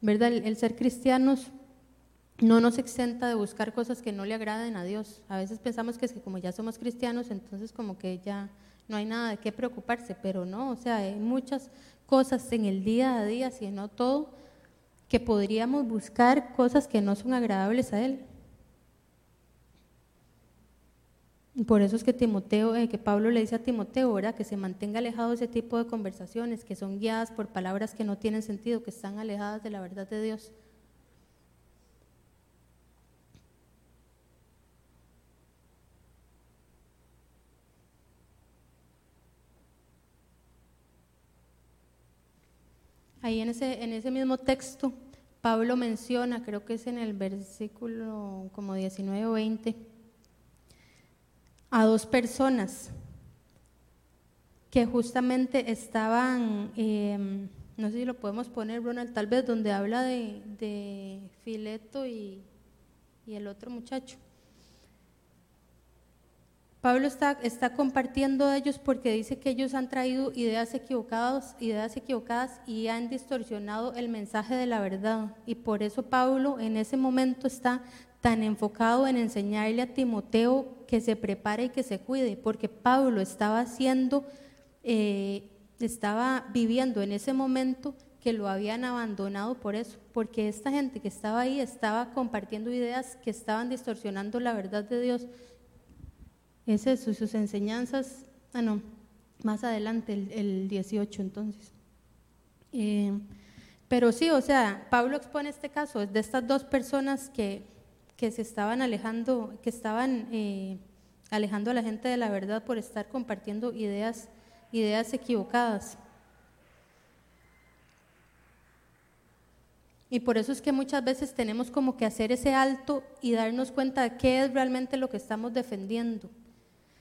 ¿Verdad? El, ser cristianos no nos exenta de buscar cosas que no le agraden a Dios. A veces pensamos que es como ya somos cristianos, entonces como que ya no hay nada de qué preocuparse, pero no, o sea, hay muchas cosas en el día a día, si no todo, que podríamos buscar cosas que no son agradables a Él. Por eso es que Timoteo, eh, que Pablo le dice a Timoteo, ¿verdad? que se mantenga alejado de ese tipo de conversaciones que son guiadas por palabras que no tienen sentido, que están alejadas de la verdad de Dios. Ahí en ese, en ese mismo texto, Pablo menciona, creo que es en el versículo como 19 o 20, a dos personas que justamente estaban, em, no sé si lo podemos poner, Ronald, tal vez donde habla de, Fileto y, y el otro muchacho. Pablo está, está compartiendo a ellos porque dice que ellos han traído ideas equivocadas, ideas equivocadas y han distorsionado el mensaje de la verdad. Y por eso Pablo en ese momento está tan enfocado en enseñarle a Timoteo que se prepare y que se cuide, porque Pablo estaba haciendo, eh, estaba viviendo en ese momento que lo habían abandonado por eso, porque esta gente que estaba ahí estaba compartiendo ideas que estaban distorsionando la verdad de Dios. Es sus enseñanzas, ah no, más adelante, el, 18 entonces. Eh, pero sí, o sea, Pablo expone este caso de estas dos personas que, que se estaban alejando, que estaban eh, alejando a la gente de la verdad por estar compartiendo ideas, ideas equivocadas. Y por eso es que muchas veces tenemos como que hacer ese alto y darnos cuenta de qué es realmente lo que estamos defendiendo.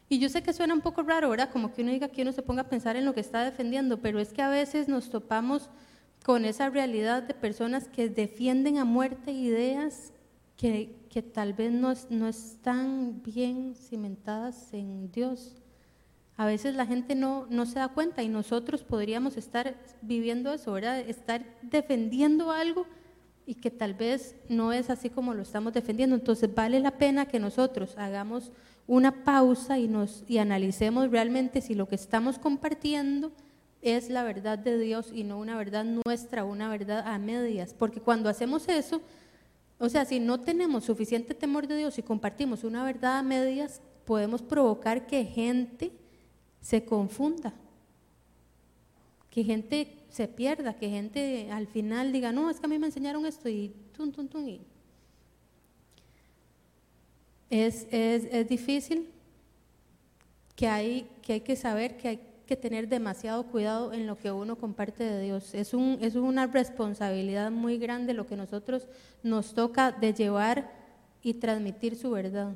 Y yo sé que suena un poco raro, ¿verdad? Como que uno diga que uno se ponga a pensar en lo que está defendiendo, pero es que a veces nos topamos con esa realidad de personas que defienden a muerte ideas que, que tal vez no, no, están bien cimentadas en Dios. A veces la gente no, no se da cuenta y nosotros podríamos estar viviendo eso, ¿verdad? Estar defendiendo algo y que tal vez no es así como lo estamos defendiendo. Entonces vale la pena que nosotros hagamos una pausa y, nos, y analicemos realmente si lo que estamos compartiendo es la verdad de Dios y no una verdad nuestra, una verdad a medias. Porque cuando hacemos eso, o sea, si no tenemos suficiente temor de Dios y compartimos una verdad a medias, podemos provocar que gente se confunda, que gente se pierda, que gente al final diga, no, es que a mí me enseñaron esto y tun, tun, tun, y es, es, es difícil, que hay, que hay que saber que hay que tener demasiado cuidado en lo que uno comparte de Dios. Es, un, es una responsabilidad muy grande lo que nosotros nos toca de llevar y transmitir su verdad.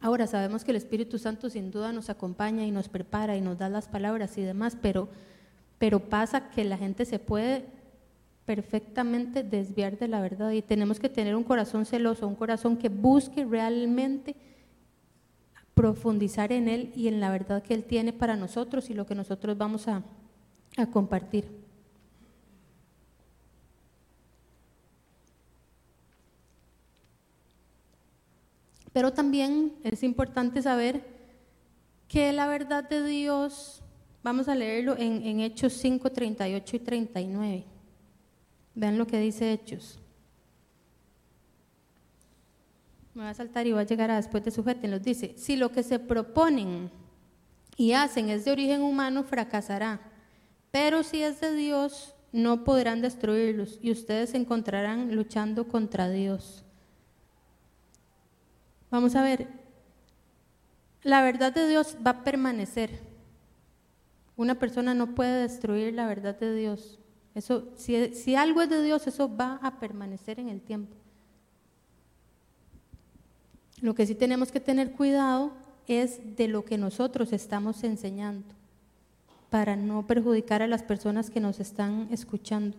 Ahora sabemos que el Espíritu Santo sin duda nos acompaña y nos prepara y nos da las palabras y demás, pero, pero pasa que la gente se puede perfectamente desviar de la verdad y tenemos que tener un corazón celoso, un corazón que busque realmente profundizar en Él y en la verdad que Él tiene para nosotros y lo que nosotros vamos a, a compartir. Pero también es importante saber que la verdad de Dios, vamos a leerlo en, Hechos 5, 38 y 39. Vean lo que dice Hechos. Me va a saltar y va a llegar a después de Los Dice, si lo que se proponen y hacen es de origen humano, fracasará. Pero si es de Dios, no podrán destruirlos y ustedes se encontrarán luchando contra Dios. Vamos a ver, la verdad de Dios va a permanecer. Una persona no puede destruir la verdad de Dios. Eso, si, algo es de Dios, eso va a permanecer en el tiempo. Lo que sí tenemos que tener cuidado es de lo que nosotros estamos enseñando para no perjudicar a las personas que nos están escuchando.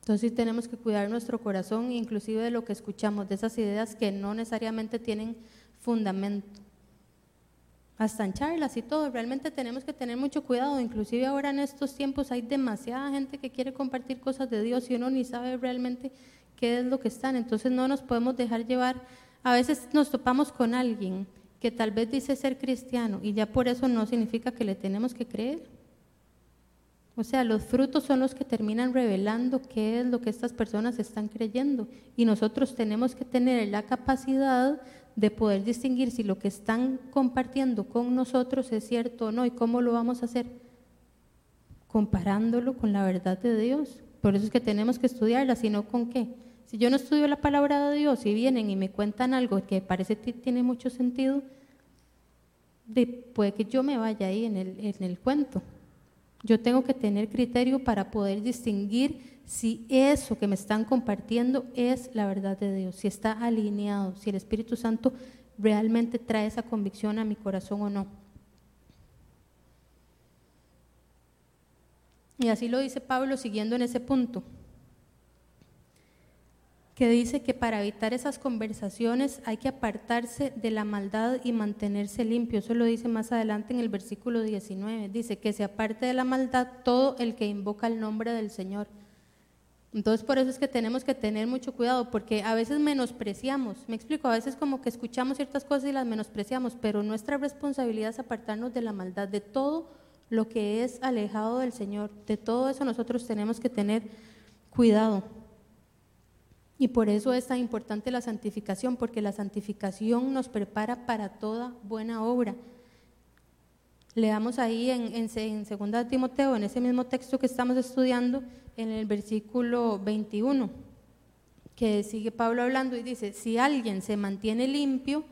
Entonces tenemos que cuidar nuestro corazón, inclusive de lo que escuchamos, de esas ideas que no necesariamente tienen fundamento. Hasta en charlas y todo, realmente tenemos que tener mucho cuidado, inclusive ahora en estos tiempos hay demasiada gente que quiere compartir cosas de Dios y uno ni sabe realmente qué es lo que están, entonces no nos podemos dejar llevar. A veces nos topamos con alguien que tal vez dice ser cristiano y ya por eso no significa que le tenemos que creer. O sea, los frutos son los que terminan revelando qué es lo que estas personas están creyendo. Y nosotros tenemos que tener la capacidad de poder distinguir si lo que están compartiendo con nosotros es cierto o no. ¿Y cómo lo vamos a hacer? Comparándolo con la verdad de Dios. Por eso es que tenemos que estudiarla, sino con qué. Si yo no estudio la palabra de Dios y vienen y me cuentan algo que parece que tiene mucho sentido, puede que yo me vaya ahí en el, en el cuento. Yo tengo que tener criterio para poder distinguir si eso que me están compartiendo es la verdad de Dios, si está alineado, si el Espíritu Santo realmente trae esa convicción a mi corazón o no. Y así lo dice Pablo siguiendo en ese punto que dice que para evitar esas conversaciones hay que apartarse de la maldad y mantenerse limpio. Eso lo dice más adelante en el versículo 19. Dice que se aparte de la maldad todo el que invoca el nombre del Señor. Entonces por eso es que tenemos que tener mucho cuidado, porque a veces menospreciamos, me explico, a veces como que escuchamos ciertas cosas y las menospreciamos, pero nuestra responsabilidad es apartarnos de la maldad, de todo lo que es alejado del Señor, de todo eso nosotros tenemos que tener cuidado. Y por eso es tan importante la santificación, porque la santificación nos prepara para toda buena obra. Leamos ahí en, en, 2 Timoteo, en ese mismo texto que estamos estudiando, en el versículo 21, que sigue Pablo hablando y dice, si alguien se mantiene limpio,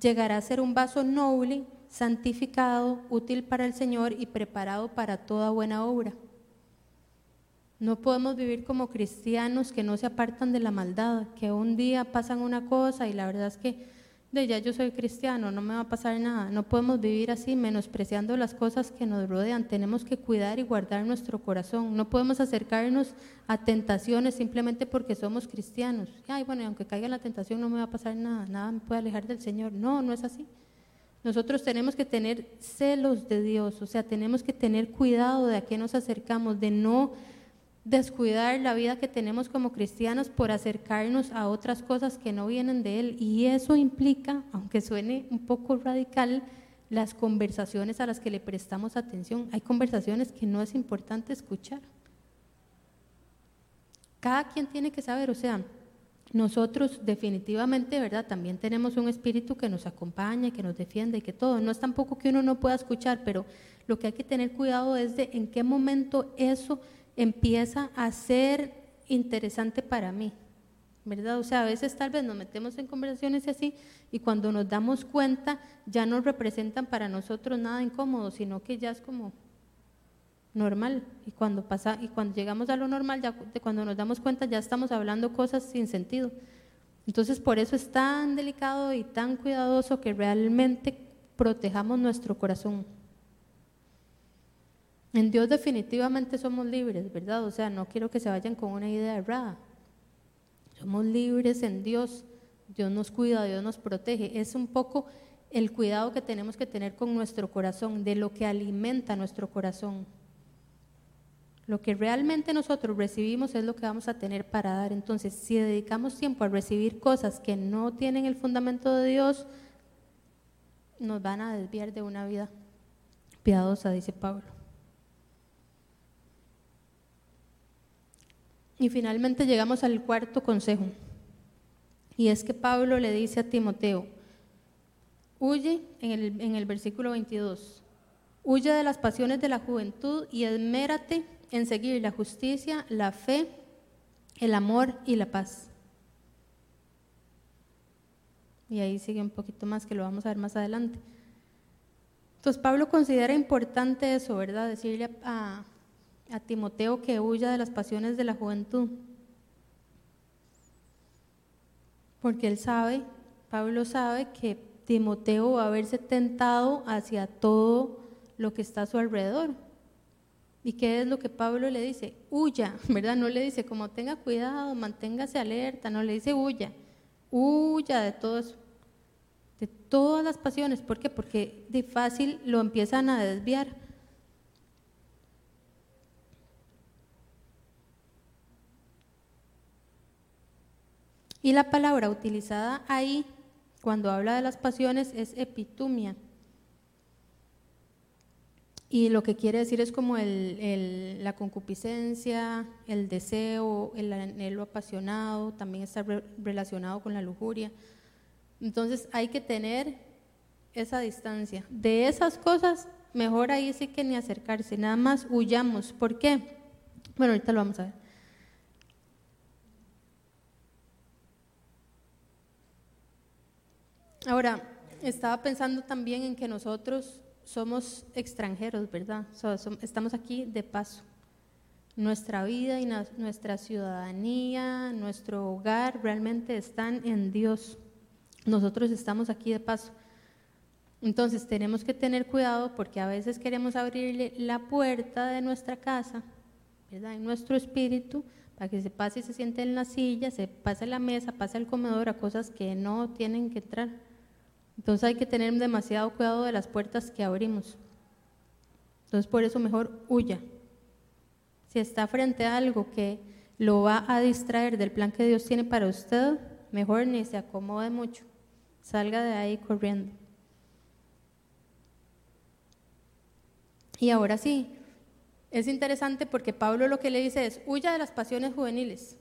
llegará a ser un vaso noble, santificado, útil para el Señor y preparado para toda buena obra. No podemos vivir como cristianos que no se apartan de la maldad, que un día pasan una cosa y la verdad es que de ya yo soy cristiano, no me va a pasar nada. No podemos vivir así menospreciando las cosas que nos rodean. Tenemos que cuidar y guardar nuestro corazón. No podemos acercarnos a tentaciones simplemente porque somos cristianos. Ay, bueno, aunque caiga la tentación no me va a pasar nada, nada me puede alejar del Señor. No, no es así. Nosotros tenemos que tener celos de Dios, o sea, tenemos que tener cuidado de a qué nos acercamos, de no descuidar la vida que tenemos como cristianos por acercarnos a otras cosas que no vienen de Él. Y eso implica, aunque suene un poco radical, las conversaciones a las que le prestamos atención. Hay conversaciones que no es importante escuchar. Cada quien tiene que saber, o sea, nosotros definitivamente, ¿verdad? También tenemos un espíritu que nos acompaña, que nos defiende y que todo. No es tampoco que uno no pueda escuchar, pero lo que hay que tener cuidado es de en qué momento eso empieza a ser interesante para mí, ¿verdad? O sea, a veces tal vez nos metemos en conversaciones así y cuando nos damos cuenta ya no representan para nosotros nada incómodo, sino que ya es como normal y cuando pasa y cuando llegamos a lo normal ya cuando nos damos cuenta ya estamos hablando cosas sin sentido. Entonces, por eso es tan delicado y tan cuidadoso que realmente protejamos nuestro corazón. En Dios definitivamente somos libres, ¿verdad? O sea, no quiero que se vayan con una idea errada. Somos libres en Dios. Dios nos cuida, Dios nos protege. Es un poco el cuidado que tenemos que tener con nuestro corazón, de lo que alimenta nuestro corazón. Lo que realmente nosotros recibimos es lo que vamos a tener para dar. Entonces, si dedicamos tiempo a recibir cosas que no tienen el fundamento de Dios, nos van a desviar de una vida piadosa, dice Pablo. Y finalmente llegamos al cuarto consejo. Y es que Pablo le dice a Timoteo, huye en el, en el versículo 22, huye de las pasiones de la juventud y esmérate en seguir la justicia, la fe, el amor y la paz. Y ahí sigue un poquito más que lo vamos a ver más adelante. Entonces Pablo considera importante eso, ¿verdad? Decirle a, a Timoteo que huya de las pasiones de la juventud. Porque él sabe, Pablo sabe que Timoteo va a verse tentado hacia todo lo que está a su alrededor. ¿Y qué es lo que Pablo le dice? Huya, ¿verdad? No le dice como tenga cuidado, manténgase alerta, no le dice huya, huya de todo eso, de todas las pasiones. ¿Por qué? Porque de fácil lo empiezan a desviar. Y la palabra utilizada ahí, cuando habla de las pasiones, es epitumia. Y lo que quiere decir es como la concupiscencia, el deseo, el anhelo apasionado, también está relacionado con la lujuria. Entonces hay que tener esa distancia. De esas cosas, mejor ahí sí que ni acercarse, nada más huyamos. ¿Por qué? Bueno, ahorita lo vamos a ver. Ahora, estaba pensando también en que nosotros somos extranjeros, ¿verdad? estamos aquí de paso. Nuestra vida y nuestra ciudadanía, nuestro hogar realmente están en Dios. Nosotros estamos aquí de paso. Entonces tenemos que tener cuidado porque a veces queremos abrirle la puerta de nuestra casa, ¿verdad? En nuestro espíritu, para que se pase y se siente en la silla, se pase la mesa, pase al comedor a cosas que no tienen que entrar. Entonces hay que tener demasiado cuidado de las puertas que abrimos. Entonces por eso mejor huya. Si está frente a algo que lo va a distraer del plan que Dios tiene para usted, mejor ni se acomode mucho. Salga de ahí corriendo. Y ahora sí, es interesante porque Pablo lo que le dice es, huya de las pasiones juveniles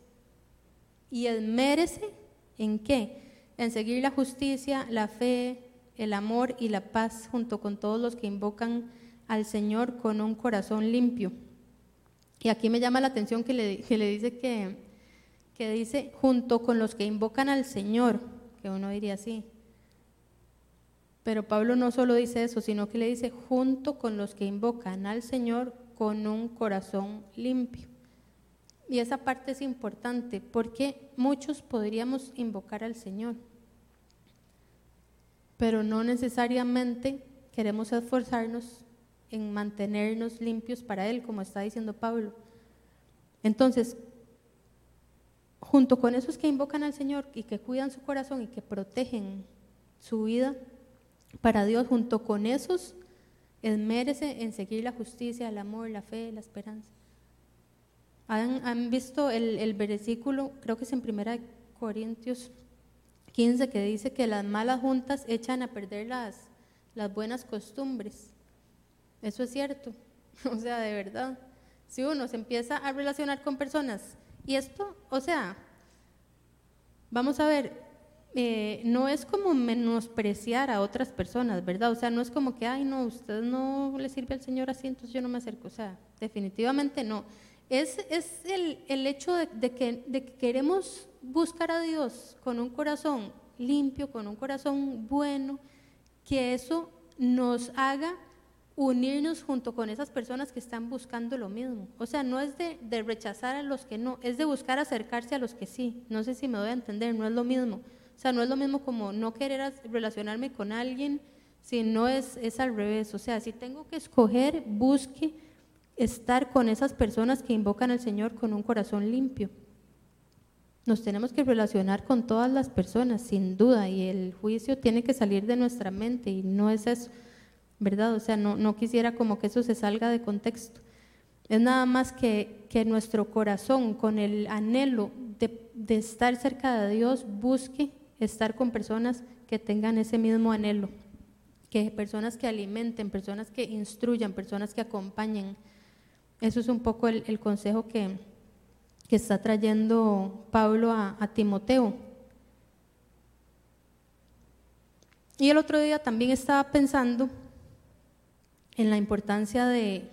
y esmérese en qué? En seguir la justicia, la fe, el amor y la paz junto con todos los que invocan al Señor con un corazón limpio. Y aquí me llama la atención que le, que le dice que, que dice junto con los que invocan al Señor, que uno diría así. Pero Pablo no solo dice eso, sino que le dice junto con los que invocan al Señor con un corazón limpio. Y esa parte es importante porque muchos podríamos invocar al Señor, pero no necesariamente queremos esforzarnos en mantenernos limpios para Él, como está diciendo Pablo. Entonces, junto con esos que invocan al Señor y que cuidan su corazón y que protegen su vida para Dios, junto con esos, esmérese en seguir la justicia, el amor, la fe, la esperanza. ¿Han, visto el, el, versículo, creo que es en Primera Corintios 15 que dice que las malas juntas echan a perder las, las buenas costumbres. Eso es cierto. O sea, de verdad. Si uno se empieza a relacionar con personas, y esto, o sea, vamos a ver, eh, no es como menospreciar a otras personas, ¿verdad? O sea, no es como que, ay, no, usted no le sirve al Señor así, entonces yo no me acerco. O sea, definitivamente no. Es, es el, el hecho de, que, de que queremos buscar a Dios con un corazón limpio, con un corazón bueno, que eso nos haga unirnos junto con esas personas que están buscando lo mismo. O sea, no es de, rechazar a los que no, es de buscar acercarse a los que sí. No sé si me doy a entender, no es lo mismo. O sea, no es lo mismo como no querer relacionarme con alguien, si no es, es al revés. O sea, si tengo que escoger, busque estar con esas personas que invocan al Señor con un corazón limpio. Nos tenemos que relacionar con todas las personas, sin duda, y el juicio tiene que salir de nuestra mente y no es eso, ¿verdad? O sea, no, no quisiera como que eso se salga de contexto. Es nada más que, que nuestro corazón, con el anhelo de, de estar cerca de Dios, busque estar con personas que tengan ese mismo anhelo, que personas que alimenten, personas que instruyan, personas que acompañen. Eso es un poco el, consejo que, que está trayendo Pablo a, Timoteo. Y el otro día también estaba pensando en la importancia de,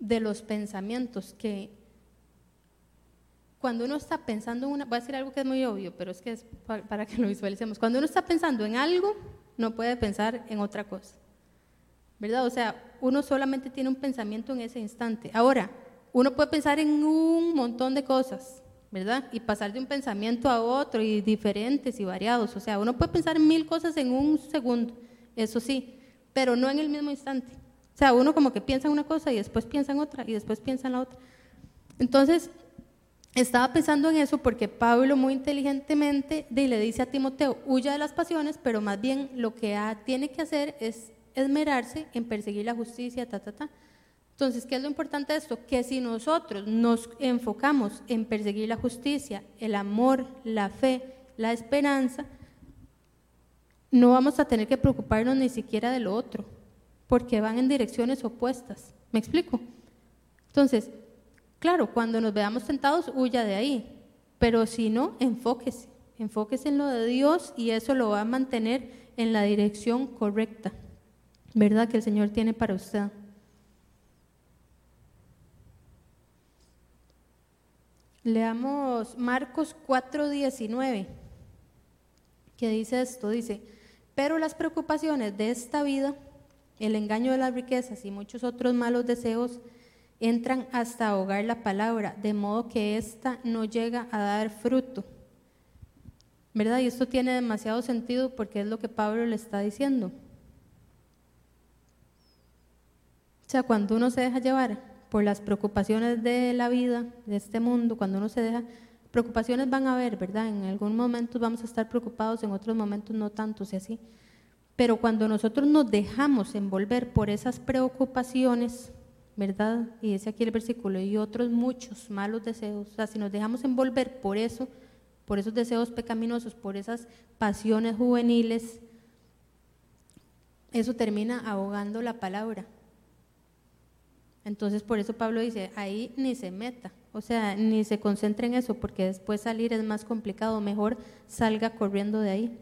de los pensamientos, que cuando uno está pensando en una, voy a decir algo que es muy obvio, pero es que es para que lo visualicemos, cuando uno está pensando en algo, no puede pensar en otra cosa, ¿verdad? O sea, uno solamente tiene un pensamiento en ese instante. Ahora, uno puede pensar en un montón de cosas, ¿verdad? Y pasar de un pensamiento a otro y diferentes y variados. O sea, uno puede pensar mil cosas en un segundo, eso sí, pero no en el mismo instante. O sea, uno como que piensa en una cosa y después piensa en otra y después piensa en la otra. Entonces, estaba pensando en eso porque Pablo muy inteligentemente le dice a Timoteo, huya de las pasiones, pero más bien lo que tiene que hacer es esmerarse en perseguir la justicia, ta, ta, ta. Entonces, ¿qué es lo importante de esto? Que si nosotros nos enfocamos en perseguir la justicia, el amor, la fe, la esperanza, no vamos a tener que preocuparnos ni siquiera de lo otro, porque van en direcciones opuestas. ¿Me explico? Entonces, claro, cuando nos veamos tentados, huya de ahí, pero si no, enfóquese, enfóquese en lo de Dios y eso lo va a mantener en la dirección correcta, ¿verdad? Que el Señor tiene para usted. Leamos Marcos 4:19, que dice esto, dice, pero las preocupaciones de esta vida, el engaño de las riquezas y muchos otros malos deseos entran hasta ahogar la palabra, de modo que ésta no llega a dar fruto. ¿Verdad? Y esto tiene demasiado sentido porque es lo que Pablo le está diciendo. O sea, cuando uno se deja llevar por las preocupaciones de la vida, de este mundo, cuando uno se deja, preocupaciones van a haber, ¿verdad? En algún momento vamos a estar preocupados, en otros momentos no tanto, y así. Pero cuando nosotros nos dejamos envolver por esas preocupaciones, ¿verdad? Y dice aquí el versículo, y otros muchos malos deseos, o sea, si nos dejamos envolver por eso, por esos deseos pecaminosos, por esas pasiones juveniles, eso termina ahogando la palabra. Entonces, por eso Pablo dice, ahí ni se meta, o sea, ni se concentre en eso, porque después salir es más complicado, mejor salga corriendo de ahí.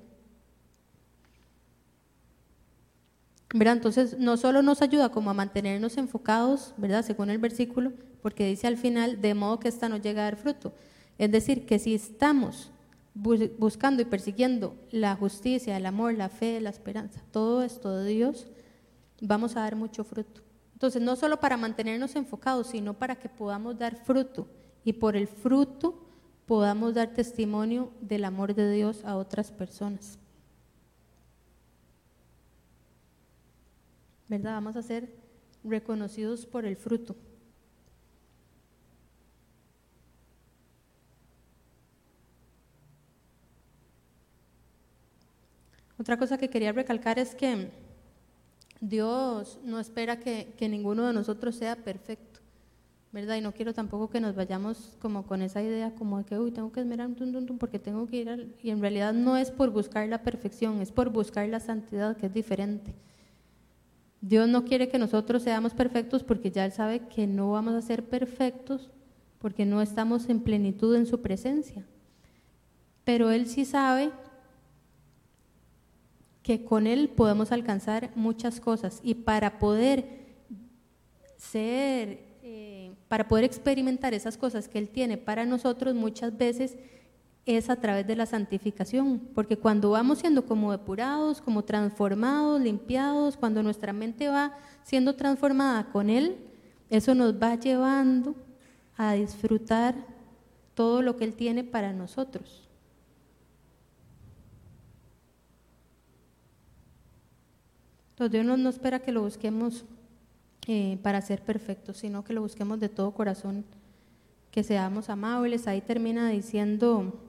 ¿Verdad? Entonces, no solo nos ayuda como a mantenernos enfocados, ¿verdad? Según el versículo, porque dice al final, de modo que esta no llega a dar fruto. Es decir, que si estamos buscando y persiguiendo la justicia, el amor, la fe, la esperanza, todo esto de Dios, vamos a dar mucho fruto. Entonces, no solo para mantenernos enfocados, sino para que podamos dar fruto y por el fruto podamos dar testimonio del amor de Dios a otras personas. ¿Verdad? Vamos a ser reconocidos por el fruto. Otra cosa que quería recalcar es que Dios no espera que, ninguno de nosotros sea perfecto, ¿verdad? Y no quiero tampoco que nos vayamos como con esa idea como de que, uy, tengo que esmerar un porque tengo que ir al... Y en realidad no es por buscar la perfección, es por buscar la santidad, que es diferente. Dios no quiere que nosotros seamos perfectos porque ya Él sabe que no vamos a ser perfectos porque no estamos en plenitud en su presencia. Pero Él sí sabe que con Él podemos alcanzar muchas cosas y para poder ser, eh, para poder experimentar esas cosas que Él tiene para nosotros muchas veces es a través de la santificación, porque cuando vamos siendo como depurados, como transformados, limpiados, cuando nuestra mente va siendo transformada con Él, eso nos va llevando a disfrutar todo lo que Él tiene para nosotros. Dios no, espera que lo busquemos eh, para ser perfectos, sino que lo busquemos de todo corazón, que seamos amables. Ahí termina diciendo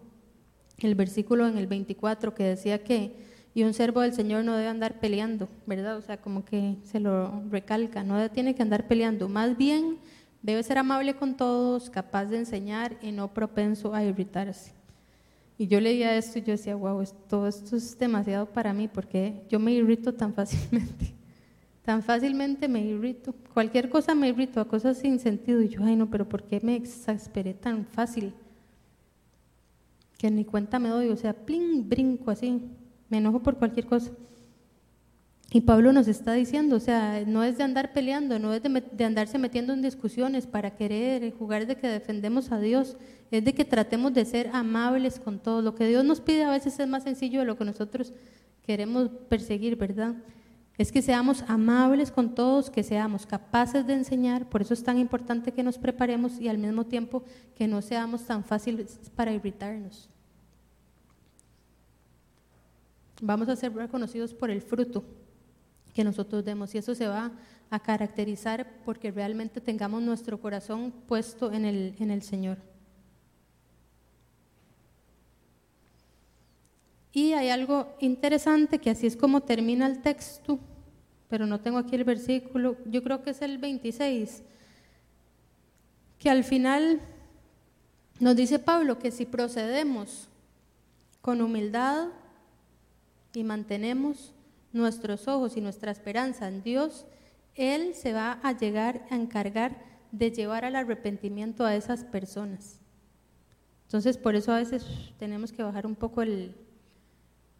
el versículo en el 24 que decía que y un servo del Señor no debe andar peleando, ¿verdad? O sea, como que se lo recalca, no tiene que andar peleando, más bien debe ser amable con todos, capaz de enseñar y no propenso a irritarse. Y yo leía esto y yo decía, wow, todo esto es demasiado para mí porque yo me irrito tan fácilmente. Tan fácilmente me irrito. Cualquier cosa me irrito, a cosas sin sentido. Y yo, ay no, pero ¿por qué me exasperé tan fácil? Que ni cuenta me doy, o sea, plin, brinco así. Me enojo por cualquier cosa. Y Pablo nos está diciendo, o sea, no es de andar peleando, no es de, andarse metiendo en discusiones para querer jugar de que defendemos a Dios, es de que tratemos de ser amables con todo. Lo que Dios nos pide a veces es más sencillo de lo que nosotros queremos perseguir, ¿verdad? Es que seamos amables con todos, que seamos capaces de enseñar, por eso es tan importante que nos preparemos y al mismo tiempo que no seamos tan fáciles para irritarnos. Vamos a ser reconocidos por el fruto que nosotros demos. Y eso se va a caracterizar porque realmente tengamos nuestro corazón puesto en el, en el Señor. Y hay algo interesante que así es como termina el texto, pero no tengo aquí el versículo, yo creo que es el 26, que al final nos dice Pablo que si procedemos con humildad y mantenemos nuestros ojos y nuestra esperanza en Dios, Él se va a llegar a encargar de llevar al arrepentimiento a esas personas. Entonces, por eso a veces tenemos que bajar un poco el,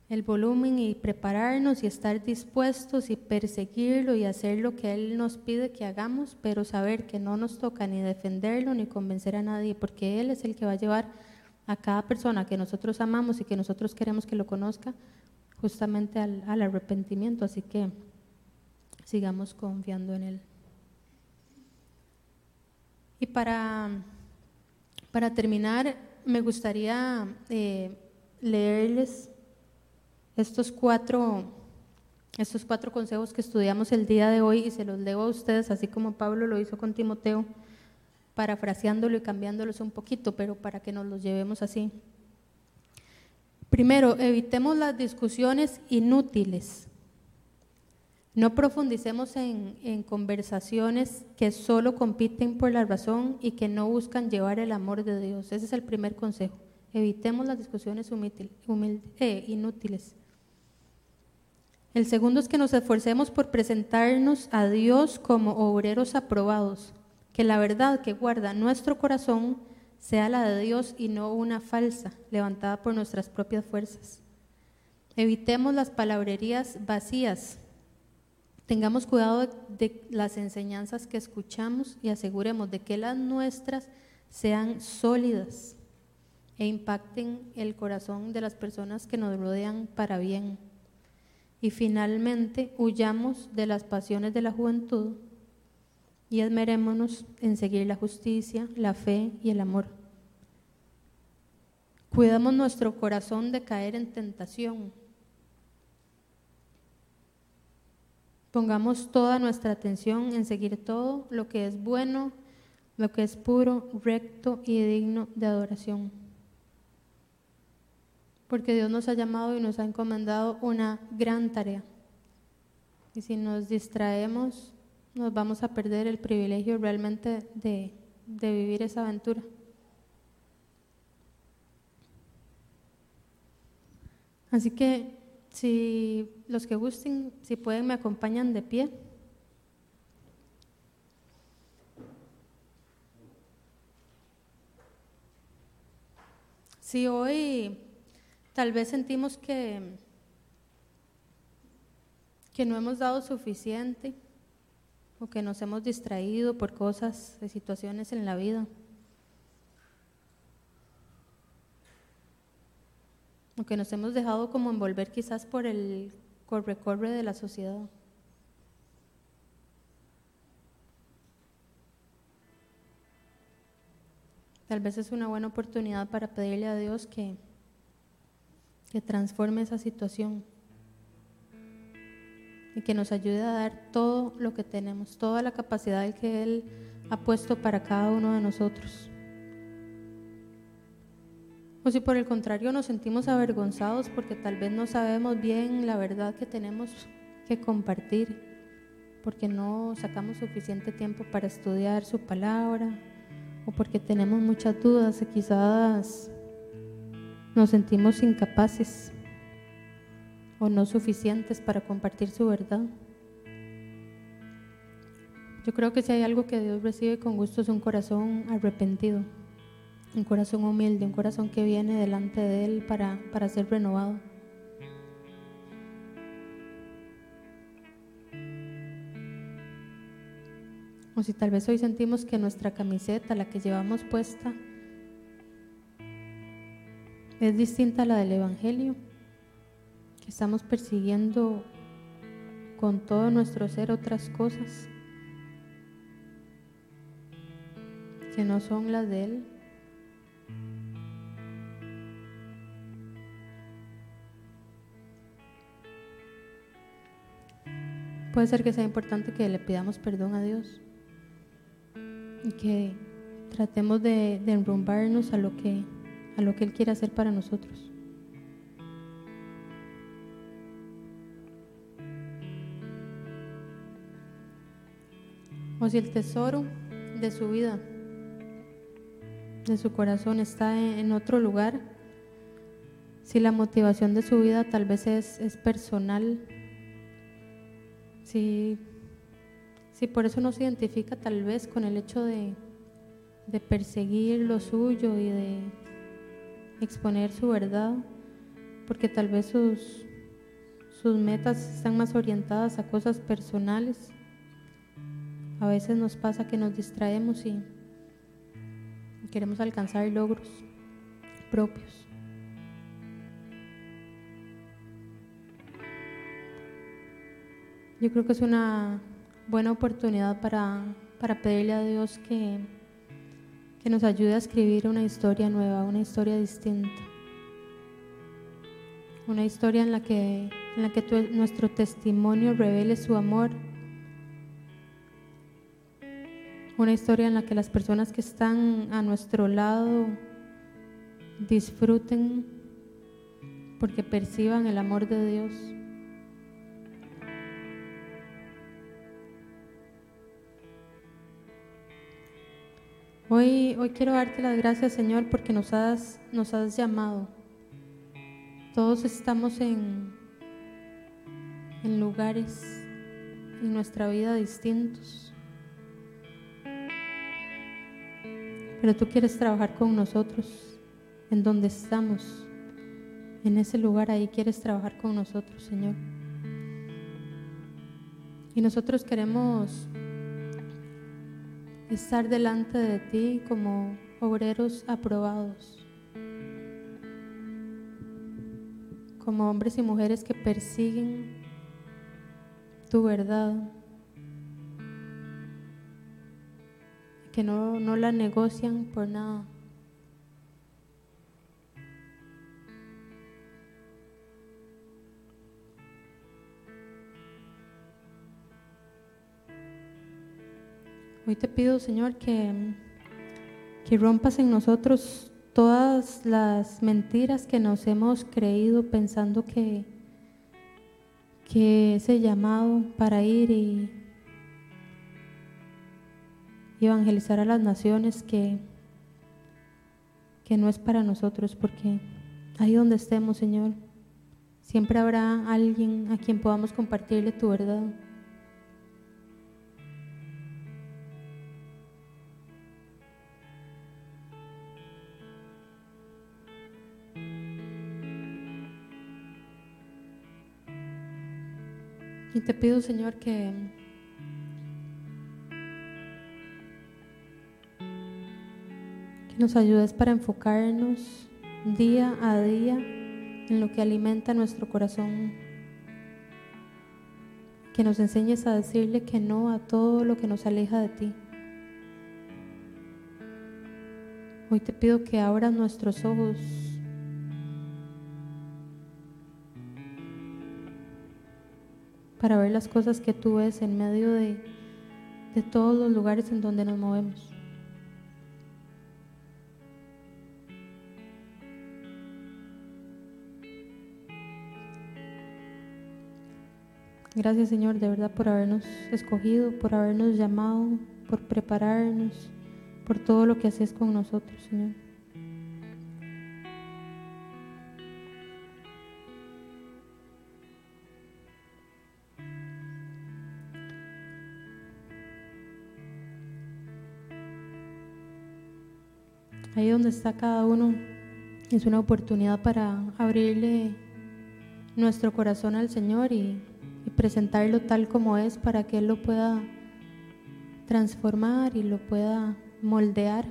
el volumen y prepararnos y estar dispuestos y perseguirlo y hacer lo que Él nos pide que hagamos, pero saber que no nos toca ni defenderlo ni convencer a nadie, porque Él es el que va a llevar a cada persona que nosotros amamos y que nosotros queremos que lo conozca justamente al, arrepentimiento. Así que sigamos confiando en Él. Y para, para terminar, me gustaría eh, leerles estos cuatro, estos cuatro consejos que estudiamos el día de hoy y se los leo a ustedes, así como Pablo lo hizo con Timoteo, parafraseándolo y cambiándolos un poquito, pero para que nos los llevemos así. Primero, evitemos las discusiones inútiles. No profundicemos en, conversaciones que solo compiten por la razón y que no buscan llevar el amor de Dios. Ese es el primer consejo. Evitemos las discusiones eh, inútiles. El segundo es que nos esforcemos por presentarnos a Dios como obreros aprobados, que la verdad que guarda nuestro corazón sea la de Dios y no una falsa, levantada por nuestras propias fuerzas. Evitemos las palabrerías vacías. Tengamos cuidado de, las enseñanzas que escuchamos y aseguremos de que las nuestras sean sólidas e impacten el corazón de las personas que nos rodean para bien. Y finalmente, huyamos de las pasiones de la juventud y esmerémonos en seguir la justicia, la fe y el amor. Cuidamos nuestro corazón de caer en tentación. Pongamos toda nuestra atención en seguir todo lo que es bueno, lo que es puro, recto y digno de adoración. Porque Dios nos ha llamado y nos ha encomendado una gran tarea. Y si nos distraemos, nos vamos a perder el privilegio realmente de, vivir esa aventura. Así que si los que gusten, si pueden, me acompañan de pie. Si hoy tal vez sentimos que, que no hemos dado suficiente, o que nos hemos distraído por cosas, de situaciones en la vida. O que nos hemos dejado como envolver quizás por el corre-corre de la sociedad. Tal vez es una buena oportunidad para pedirle a Dios que, que transforme esa situación y que nos ayude a dar todo lo que tenemos, toda la capacidad que Él ha puesto para cada uno de nosotros. O si por el contrario nos sentimos avergonzados porque tal vez no sabemos bien la verdad que tenemos que compartir, porque no sacamos suficiente tiempo para estudiar su palabra, o porque tenemos muchas dudas y quizás nos sentimos incapaces o no suficientes para compartir su verdad. Yo creo que si hay algo que Dios recibe con gusto es un corazón arrepentido, un corazón humilde, un corazón que viene delante de Él para, para ser renovado. O si tal vez hoy sentimos que nuestra camiseta, la que llevamos puesta, es distinta a la del Evangelio que estamos persiguiendo con todo nuestro ser otras cosas que no son las de Él. puede ser que sea importante que le pidamos perdón a Dios y que tratemos de, de enrumbarnos a lo que a lo que Él quiere hacer para nosotros. O si el tesoro de su vida, de su corazón está en otro lugar, si la motivación de su vida tal vez es, personal, si, si por eso no se identifica tal vez con el hecho de, perseguir lo suyo y de exponer su verdad, porque tal vez sus metas están más orientadas a cosas personales. A veces nos pasa que nos distraemos y queremos alcanzar logros propios. Yo creo que es una buena oportunidad para, para pedirle a Dios que que nos ayude a escribir una historia nueva, una historia distinta. Una historia en la que, en la que nuestro testimonio revele su amor. Una historia en la que las personas que están a nuestro lado disfruten porque perciban el amor de Dios. Hoy, hoy quiero darte las gracias, Señor, porque nos has, nos has llamado. Todos estamos en, en lugares en nuestra vida distintos. Pero tú quieres trabajar con nosotros en donde estamos. En ese lugar ahí quieres trabajar con nosotros, Señor. Y nosotros queremos estar delante de ti como obreros aprobados, como hombres y mujeres que persiguen tu verdad, que no, no la negocian por nada. Hoy te pido, Señor, que, que rompas en nosotros todas las mentiras que nos hemos creído pensando que, que ese llamado para ir y evangelizar a las naciones que, que no es para nosotros, porque ahí donde estemos, Señor, siempre habrá alguien a quien podamos compartirle tu verdad. Y te pido, Señor, que, que nos ayudes para enfocarnos día a día en lo que alimenta nuestro corazón. Que nos enseñes a decirle que no a todo lo que nos aleja de ti. Hoy te pido que abras nuestros ojos para ver las cosas que tú ves en medio de, de todos los lugares en donde nos movemos. Gracias Señor de verdad por habernos escogido, por habernos llamado, por prepararnos, por todo lo que haces con nosotros, Señor. Ahí donde está cada uno es una oportunidad para abrirle nuestro corazón al Señor y, presentarlo tal como es para que Él lo pueda transformar y lo pueda moldear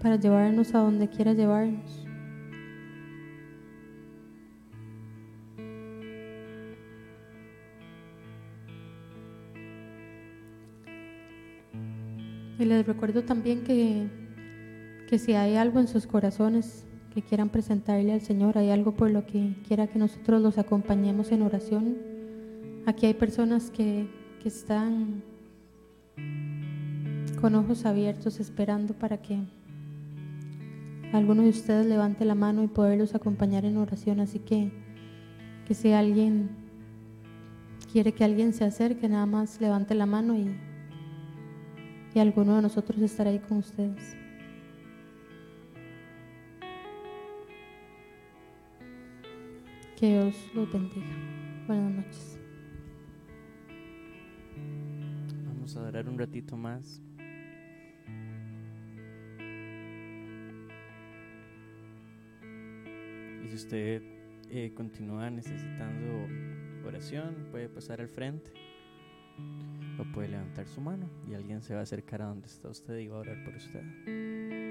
para llevarnos a donde quiera llevarnos. Y les recuerdo también que, que si hay algo en sus corazones que quieran presentarle al Señor, hay algo por lo que quiera que nosotros los acompañemos en oración. Aquí hay personas que, que están con ojos abiertos esperando para que alguno de ustedes levante la mano y poderlos acompañar en oración. Así que, que si alguien quiere que alguien se acerque, nada más levante la mano y, y alguno de nosotros estará ahí con ustedes. Dios los bendiga. Buenas noches. Vamos a orar un ratito más. Y si usted eh, continúa necesitando oración, puede pasar al frente o puede levantar su mano y alguien se va a acercar a donde está usted y va a orar por usted.